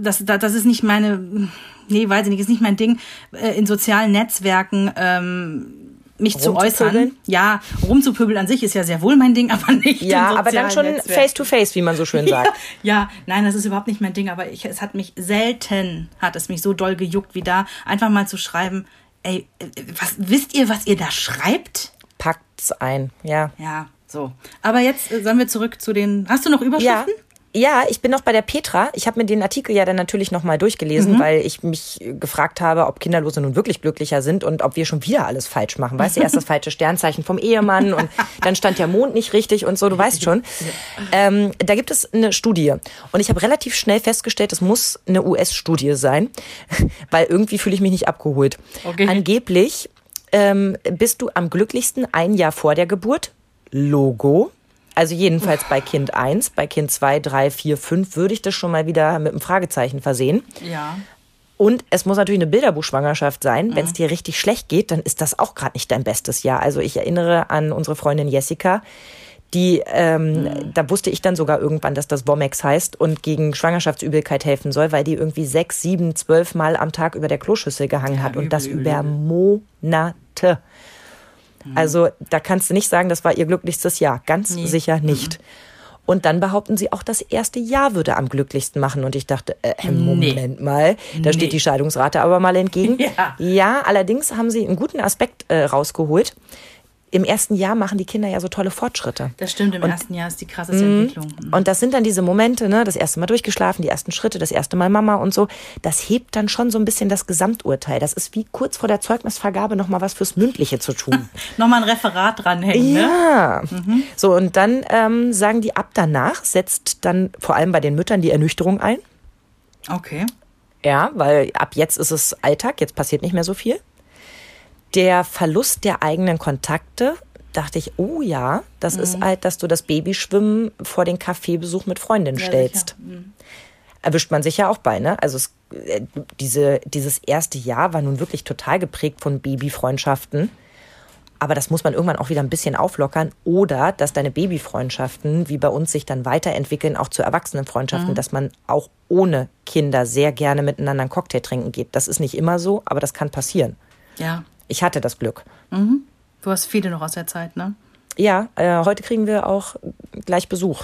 das, das, das ist nicht meine, nee, weiß ich nicht, ist nicht mein Ding, äh, in sozialen Netzwerken ähm, mich zu äußern. Ja, rumzupöbeln an sich ist ja sehr wohl mein Ding, aber nicht. Ja, aber dann schon face to face, wie man so schön sagt. Ja, ja, nein, das ist überhaupt nicht mein Ding, aber ich, es hat mich selten, hat es mich so doll gejuckt wie da, einfach mal zu schreiben, ey, was, wisst ihr, was ihr da schreibt? Packt's ein, ja. Ja, so. Aber jetzt äh, sagen wir zurück zu den, hast du noch Überschriften? Ja. Ja, ich bin noch bei der Petra. Ich habe mir den Artikel ja dann natürlich nochmal durchgelesen, mhm. weil ich mich gefragt habe, ob Kinderlose nun wirklich glücklicher sind und ob wir schon wieder alles falsch machen. Weißt du, erst das falsche Sternzeichen vom Ehemann und dann stand der Mond nicht richtig und so, du weißt schon. Ähm, da gibt es eine Studie und ich habe relativ schnell festgestellt, es muss eine US-Studie sein, weil irgendwie fühle ich mich nicht abgeholt. Okay. Angeblich ähm, bist du am glücklichsten ein Jahr vor der Geburt. Logo. Also jedenfalls bei Kind 1, bei Kind 2, 3, 4, 5 würde ich das schon mal wieder mit einem Fragezeichen versehen. Ja. Und es muss natürlich eine Bilderbuchschwangerschaft sein. Mhm. Wenn es dir richtig schlecht geht, dann ist das auch gerade nicht dein bestes Jahr. Also ich erinnere an unsere Freundin Jessica, die, ähm, mhm. da wusste ich dann sogar irgendwann, dass das Womex heißt und gegen Schwangerschaftsübelkeit helfen soll, weil die irgendwie sechs, sieben, zwölf Mal am Tag über der Kloschüssel gehangen ja, hat übel, und das übel, über Monate. Mhm. Also da kannst du nicht sagen, das war ihr glücklichstes Jahr. Ganz nee. sicher nicht. Mhm. Und dann behaupten sie auch, das erste Jahr würde am glücklichsten machen. Und ich dachte, äh, Moment nee. mal, da nee. steht die Scheidungsrate aber mal entgegen. Ja. ja, allerdings haben sie einen guten Aspekt äh, rausgeholt im ersten Jahr machen die Kinder ja so tolle Fortschritte. Das stimmt, im und, ersten Jahr ist die krasseste mhm. Entwicklung. Mhm. Und das sind dann diese Momente, ne, das erste Mal durchgeschlafen, die ersten Schritte, das erste Mal Mama und so. Das hebt dann schon so ein bisschen das Gesamturteil. Das ist wie kurz vor der Zeugnisvergabe nochmal was fürs Mündliche zu tun. nochmal ein Referat dranhängen, ne? Ja. Mhm. So, und dann ähm, sagen die ab danach, setzt dann vor allem bei den Müttern die Ernüchterung ein. Okay. Ja, weil ab jetzt ist es Alltag, jetzt passiert nicht mehr so viel. Der Verlust der eigenen Kontakte, dachte ich, oh ja, das mhm. ist halt, dass du das Babyschwimmen vor den Kaffeebesuch mit Freundin ja, stellst. Mhm. Erwischt man sich ja auch bei, ne? Also es, äh, diese, dieses erste Jahr war nun wirklich total geprägt von Babyfreundschaften. Aber das muss man irgendwann auch wieder ein bisschen auflockern. Oder dass deine Babyfreundschaften, wie bei uns, sich dann weiterentwickeln, auch zu Erwachsenenfreundschaften, mhm. dass man auch ohne Kinder sehr gerne miteinander einen Cocktail trinken geht. Das ist nicht immer so, aber das kann passieren. Ja. Ich hatte das Glück. Mhm. Du hast viele noch aus der Zeit, ne? Ja, äh, heute kriegen wir auch gleich Besuch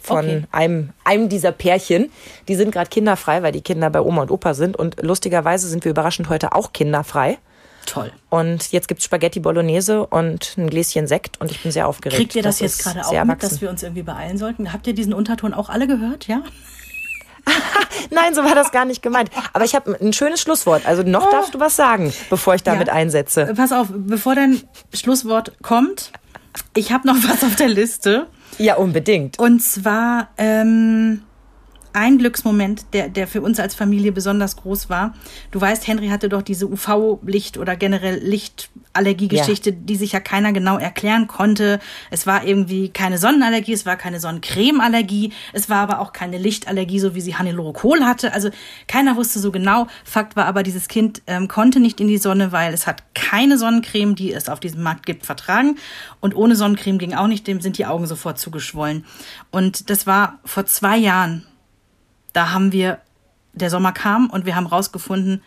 von okay. einem, einem dieser Pärchen. Die sind gerade kinderfrei, weil die Kinder bei Oma und Opa sind. Und lustigerweise sind wir überraschend heute auch kinderfrei. Toll. Und jetzt gibt es Spaghetti Bolognese und ein Gläschen Sekt und ich bin sehr aufgeregt. Kriegt ihr das, das jetzt gerade auch mit, dass wir uns irgendwie beeilen sollten? Habt ihr diesen Unterton auch alle gehört, ja? Nein, so war das gar nicht gemeint. Aber ich habe ein schönes Schlusswort. Also noch oh. darfst du was sagen, bevor ich damit ja. einsetze. Pass auf, bevor dein Schlusswort kommt, ich habe noch was auf der Liste. Ja, unbedingt. Und zwar ähm, ein Glücksmoment, der, der für uns als Familie besonders groß war. Du weißt, Henry hatte doch diese UV-Licht oder generell Lichtallergie-Geschichte, ja. die sich ja keiner genau erklären konnte. Es war irgendwie keine Sonnenallergie, es war keine Sonnencreme-Allergie, es war aber auch keine Lichtallergie, so wie sie Hannelore Kohl hatte. Also keiner wusste so genau. Fakt war aber, dieses Kind ähm, konnte nicht in die Sonne, weil es hat keine Sonnencreme, die es auf diesem Markt gibt, vertragen. Und ohne Sonnencreme ging auch nicht, dem sind die Augen sofort zugeschwollen. Und das war vor zwei Jahren da haben wir, der Sommer kam und wir haben rausgefunden,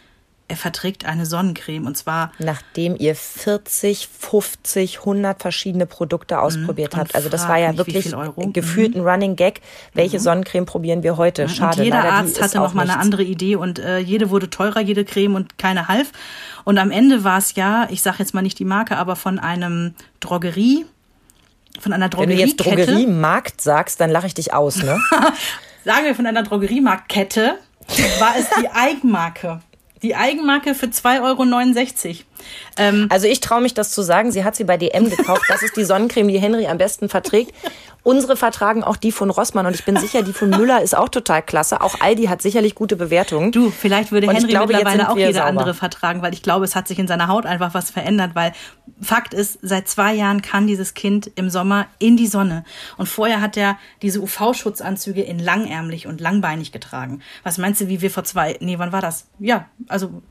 er verträgt eine Sonnencreme und zwar. Nachdem ihr 40, 50, 100 verschiedene Produkte mhm. ausprobiert habt. Also das war ja wirklich gefühlt ein mhm. Running Gag. Welche mhm. Sonnencreme probieren wir heute? Schade. Und jeder leider, Arzt hatte noch mal eine andere Idee und äh, jede wurde teurer, jede Creme und keine half. Und am Ende war es ja, ich sage jetzt mal nicht die Marke, aber von einem Drogerie, von einer Drogerie. Wenn du jetzt Drogeriemarkt sagst, dann lache ich dich aus, ne? sagen wir von einer Drogeriemarktkette, war es die Eigenmarke. Die Eigenmarke für 2,69 Euro. Ähm, also ich traue mich das zu sagen, sie hat sie bei DM gekauft. Das ist die Sonnencreme, die Henry am besten verträgt. Unsere vertragen auch die von Rossmann und ich bin sicher, die von Müller ist auch total klasse. Auch Aldi hat sicherlich gute Bewertungen. Du, vielleicht würde Henry glaube, mittlerweile auch jede sauber. andere vertragen, weil ich glaube, es hat sich in seiner Haut einfach was verändert, weil Fakt ist, seit zwei Jahren kann dieses Kind im Sommer in die Sonne. Und vorher hat er diese UV-Schutzanzüge in langärmlich und langbeinig getragen. Was meinst du, wie wir vor zwei, nee, wann war das? Ja, also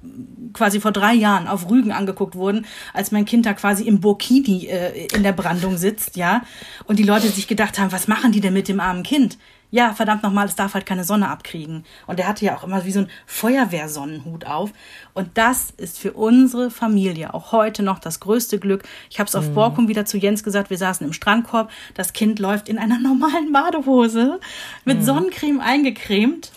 quasi vor drei Jahren auf Rügen angeguckt wurden, als mein Kind da quasi im Burkini äh, in der Brandung sitzt, ja. Und die Leute sich gedacht haben, was machen die denn mit dem armen Kind? Ja, verdammt nochmal, es darf halt keine Sonne abkriegen. Und er hatte ja auch immer wie so ein Feuerwehrsonnenhut auf. Und das ist für unsere Familie auch heute noch das größte Glück. Ich habe es auf mhm. Borkum wieder zu Jens gesagt, wir saßen im Strandkorb, das Kind läuft in einer normalen Badehose mit mhm. Sonnencreme eingecremt,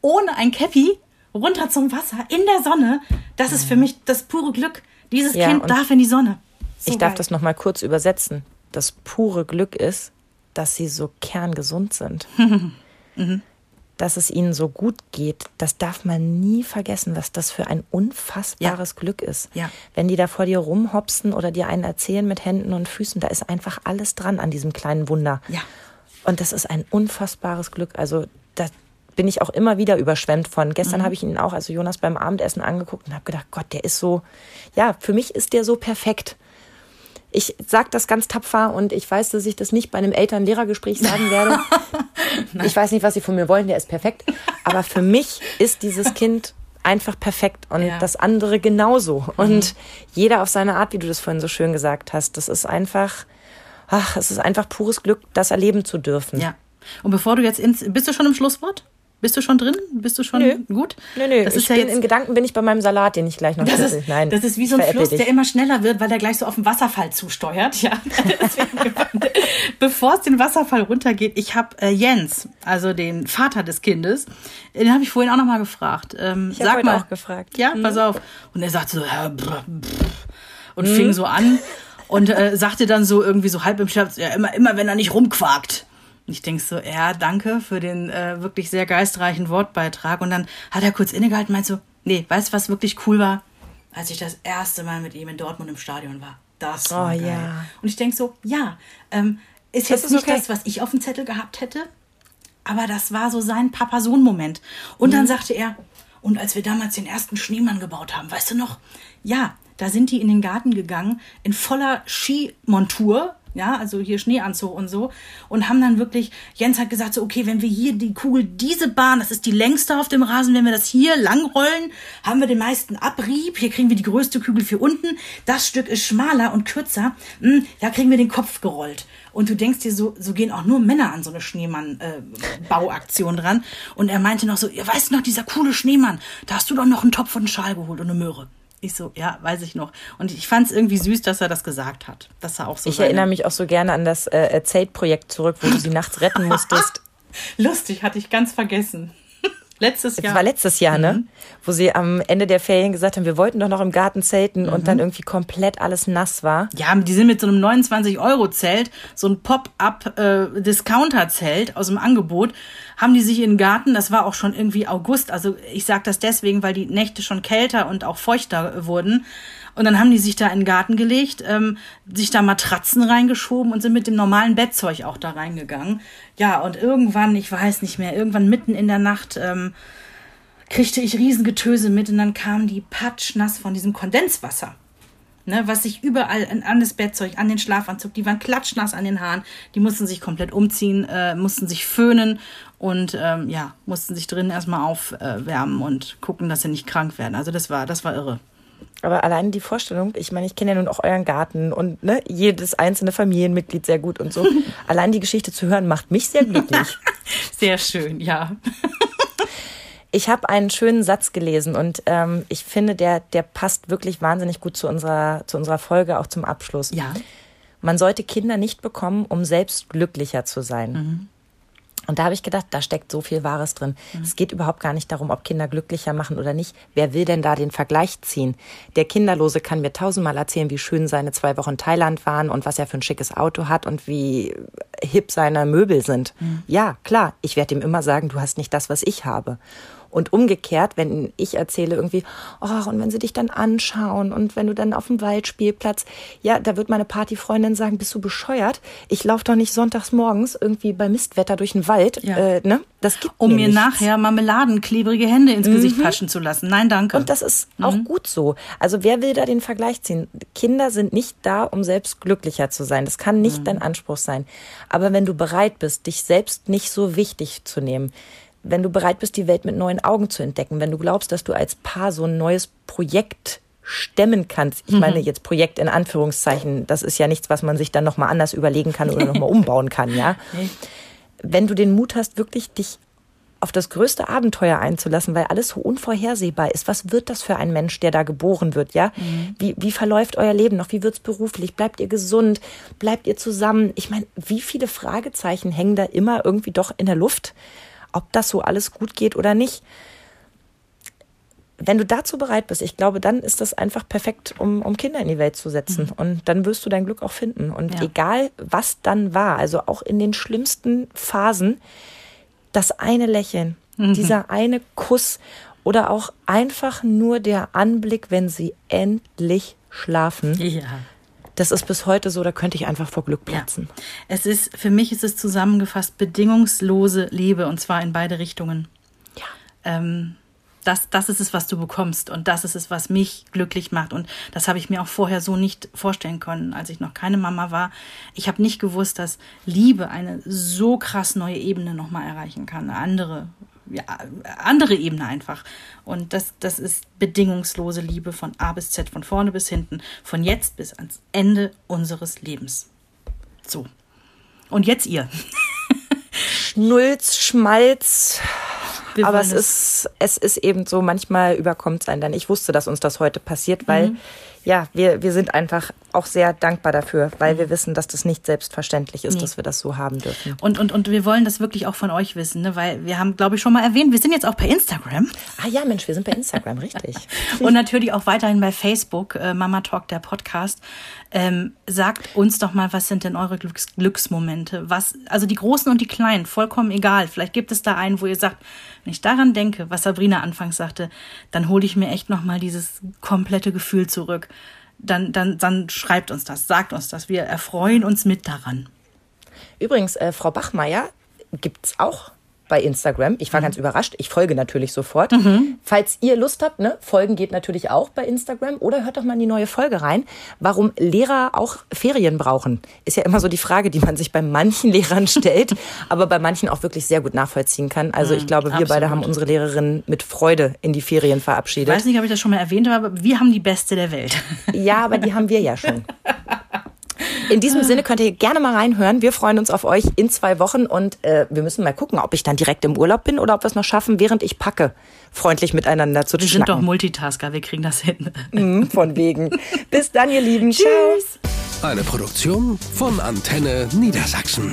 ohne ein Käppi, runter zum Wasser, in der Sonne. Das ist für mich das pure Glück. Dieses ja, Kind darf in die Sonne. So ich darf geil. das nochmal kurz übersetzen. Das pure Glück ist, dass sie so kerngesund sind. mhm. Dass es ihnen so gut geht, das darf man nie vergessen, was das für ein unfassbares ja. Glück ist. Ja. Wenn die da vor dir rumhopsen oder dir einen erzählen mit Händen und Füßen, da ist einfach alles dran an diesem kleinen Wunder. Ja. Und das ist ein unfassbares Glück. Also da bin ich auch immer wieder überschwemmt von. Gestern mhm. habe ich ihn auch, also Jonas beim Abendessen angeguckt und habe gedacht, Gott, der ist so, ja, für mich ist der so perfekt ich sage das ganz tapfer und ich weiß, dass ich das nicht bei einem Eltern-Lehrer-Gespräch sagen werde. ich weiß nicht, was sie von mir wollen, der ist perfekt. Aber für mich ist dieses Kind einfach perfekt und ja. das andere genauso. Und mhm. jeder auf seine Art, wie du das vorhin so schön gesagt hast. Das ist einfach, ach, es ist einfach pures Glück, das erleben zu dürfen. Ja. Und bevor du jetzt ins, bist du schon im Schlusswort? Bist du schon drin? Bist du schon nö. gut? Nö, nö. Das ich ist ja bin, jetzt, in Gedanken bin ich bei meinem Salat, den ich gleich noch das ist, Nein, das ist wie so ein Fluss, dich. der immer schneller wird, weil der gleich so auf den Wasserfall zusteuert. Ja. Bevor es den Wasserfall runtergeht, ich habe äh, Jens, also den Vater des Kindes, den habe ich vorhin auch noch mal gefragt. Ähm, ich habe mal, auch gefragt. Ja, mhm. pass auf. Und er sagt so, äh, brr, brr, und mhm. fing so an und äh, sagte dann so irgendwie so halb im Scherz, ja, immer, immer wenn er nicht rumquakt. Und ich denk so, ja, danke für den äh, wirklich sehr geistreichen Wortbeitrag. Und dann hat er kurz innegehalten und meint so, nee, weißt du, was wirklich cool war? Als ich das erste Mal mit ihm in Dortmund im Stadion war. Das war oh, geil. Ja. Und ich denk so, ja, ähm, ist das jetzt ist nicht okay. das, was ich auf dem Zettel gehabt hätte, aber das war so sein Papa-Sohn-Moment. Und mhm. dann sagte er, Und als wir damals den ersten Schneemann gebaut haben, weißt du noch? Ja, da sind die in den Garten gegangen in voller Skimontur, ja, also hier Schneeanzug und so und haben dann wirklich, Jens hat gesagt so, okay, wenn wir hier die Kugel, diese Bahn, das ist die längste auf dem Rasen, wenn wir das hier lang rollen, haben wir den meisten Abrieb, hier kriegen wir die größte Kugel für unten, das Stück ist schmaler und kürzer, hm, da kriegen wir den Kopf gerollt. Und du denkst dir so, so gehen auch nur Männer an so eine Schneemann-Bauaktion äh, dran. Und er meinte noch so, ihr weißt noch, dieser coole Schneemann, da hast du doch noch einen Topf und einen Schal geholt und eine Möhre. Ich so, ja, weiß ich noch. Und ich fand es irgendwie süß, dass er das gesagt hat. Dass er auch so ich erinnere mich auch so gerne an das äh, Zeltprojekt zurück, wo du sie nachts retten musstest. Lustig, hatte ich ganz vergessen. Letztes Jahr. Das war letztes Jahr, ne? Mhm. Wo sie am Ende der Ferien gesagt haben, wir wollten doch noch im Garten zelten und dann irgendwie komplett alles nass war. Ja, die sind mit so einem 29-Euro-Zelt, so ein Pop-up-Discounter-Zelt aus dem Angebot, haben die sich in den Garten, das war auch schon irgendwie August, also ich sag das deswegen, weil die Nächte schon kälter und auch feuchter wurden. Und dann haben die sich da in den Garten gelegt, ähm, sich da Matratzen reingeschoben und sind mit dem normalen Bettzeug auch da reingegangen. Ja, und irgendwann, ich weiß nicht mehr, irgendwann mitten in der Nacht ähm, kriegte ich Riesengetöse mit und dann kam die patschnass von diesem Kondenswasser. Ne, was sich überall an, an das Bettzeug, an den Schlafanzug, die waren klatschnass an den Haaren, die mussten sich komplett umziehen, äh, mussten sich föhnen und ähm, ja, mussten sich drinnen erstmal aufwärmen und gucken, dass sie nicht krank werden. Also das war, das war irre. Aber allein die Vorstellung, ich meine, ich kenne ja nun auch euren Garten und ne, jedes einzelne Familienmitglied sehr gut und so. allein die Geschichte zu hören, macht mich sehr glücklich. Sehr schön, ja. Ich habe einen schönen Satz gelesen und ähm, ich finde, der, der passt wirklich wahnsinnig gut zu unserer, zu unserer Folge, auch zum Abschluss. Ja. Man sollte Kinder nicht bekommen, um selbst glücklicher zu sein. Und da habe ich gedacht, da steckt so viel Wahres drin. Es geht überhaupt gar nicht darum, ob Kinder glücklicher machen oder nicht. Wer will denn da den Vergleich ziehen? Der Kinderlose kann mir tausendmal erzählen, wie schön seine zwei Wochen Thailand waren und was er für ein schickes Auto hat und wie hip seine Möbel sind. Ja, klar, ich werde ihm immer sagen, du hast nicht das, was ich habe. Und umgekehrt, wenn ich erzähle irgendwie, oh, und wenn sie dich dann anschauen und wenn du dann auf dem Waldspielplatz, ja, da wird meine Partyfreundin sagen, bist du bescheuert? Ich laufe doch nicht sonntags morgens irgendwie bei Mistwetter durch den Wald, Ja. äh, ne? Das gibt Um mir nichts. nachher marmeladenklebrige Hände ins Gesicht patschen zu lassen. Nein, danke. Und das ist auch gut so. Also wer will da den Vergleich ziehen? Kinder sind nicht da, um selbst glücklicher zu sein. Das kann nicht dein Anspruch sein. Aber wenn du bereit bist, dich selbst nicht so wichtig zu nehmen, wenn du bereit bist, die Welt mit neuen Augen zu entdecken, wenn du glaubst, dass du als Paar so ein neues Projekt stemmen kannst. Ich meine jetzt Projekt in Anführungszeichen. Das ist ja nichts, was man sich dann nochmal anders überlegen kann oder nochmal umbauen kann, ja. Wenn du den Mut hast, wirklich dich auf das größte Abenteuer einzulassen, weil alles so unvorhersehbar ist. Was wird das für ein Mensch, der da geboren wird, ja? Wie, wie verläuft euer Leben noch? Wie wird's beruflich? Bleibt ihr gesund? Bleibt ihr zusammen? Ich meine, wie viele Fragezeichen hängen da immer irgendwie doch in der Luft, ob das so alles gut geht oder nicht? Wenn du dazu bereit bist, ich glaube, dann ist das einfach perfekt, um, um Kinder in die Welt zu setzen. Und dann wirst du dein Glück auch finden. Und Ja. egal, was dann war, also auch in den schlimmsten Phasen, das eine Lächeln, dieser eine Kuss oder auch einfach nur der Anblick, wenn sie endlich schlafen. ja. Das ist bis heute so, da könnte ich einfach vor Glück Ja. platzen. Es ist, für mich ist es zusammengefasst bedingungslose Liebe und zwar in beide Richtungen. Ja. Ähm, das, das ist es, was du bekommst und das ist es, was mich glücklich macht. Und das habe ich mir auch vorher so nicht vorstellen können, als ich noch keine Mama war. Ich habe nicht gewusst, dass Liebe eine so krass neue Ebene nochmal erreichen kann. Eine andere, ja, andere Ebene einfach. Und das, das ist bedingungslose Liebe von A bis Z, von vorne bis hinten, von jetzt bis ans Ende unseres Lebens. So. Und jetzt ihr. Schnulz, Schmalz. Wir Aber es ist, es ist eben so, manchmal überkommt es einen dann. Ich wusste, dass uns das heute passiert, weil, Mhm. Ja, wir, wir sind einfach auch sehr dankbar dafür, weil wir wissen, dass das nicht selbstverständlich ist, Mhm. Nee. dass wir das so haben dürfen. Und, und, und wir wollen das wirklich auch von euch wissen, ne? weil wir haben, glaube ich, schon mal erwähnt, wir sind jetzt auch bei Instagram Ah ja, Mensch, wir sind bei Instagram, richtig. und natürlich auch weiterhin bei Facebook, äh, Mama Talk, der Podcast. Ähm, sagt uns doch mal, was sind denn eure Glücks Glücksmomente? Was, also die großen und die kleinen, vollkommen egal. Vielleicht gibt es da einen, wo ihr sagt, wenn ich daran denke, was Sabrina anfangs sagte, dann hole ich mir echt noch mal dieses komplette Gefühl zurück. Dann, dann, dann schreibt uns das, sagt uns das. Wir erfreuen uns mit daran. Übrigens, äh, Frau Bachmeier gibt's auch bei Instagram. Ich war Mhm. ganz überrascht. Ich folge natürlich sofort. Falls ihr Lust habt, ne, folgen geht natürlich auch bei Instagram. Oder hört doch mal in die neue Folge rein, warum Lehrer auch Ferien brauchen. Ist ja immer so die Frage, die man sich bei manchen Lehrern stellt, aber bei manchen auch wirklich sehr gut nachvollziehen kann. Also ich glaube, wir beide absolut. haben unsere Lehrerinnen mit Freude in die Ferien Ich verabschiedet. weiß nicht, ob ich das schon mal erwähnt habe, aber wir haben die beste der Welt. Ja, aber die haben wir ja schon. In diesem Sinne könnt ihr gerne mal reinhören. Wir freuen uns auf euch in zwei Wochen und äh, wir müssen mal gucken, ob ich dann direkt im Urlaub bin oder ob wir es noch schaffen, während ich packe, freundlich miteinander zu Wir sind doch schnacken. Multitasker, wir kriegen das hin. Mhm, Von wegen. Bis dann, ihr Lieben. Ciao. Eine Produktion von Antenne Niedersachsen.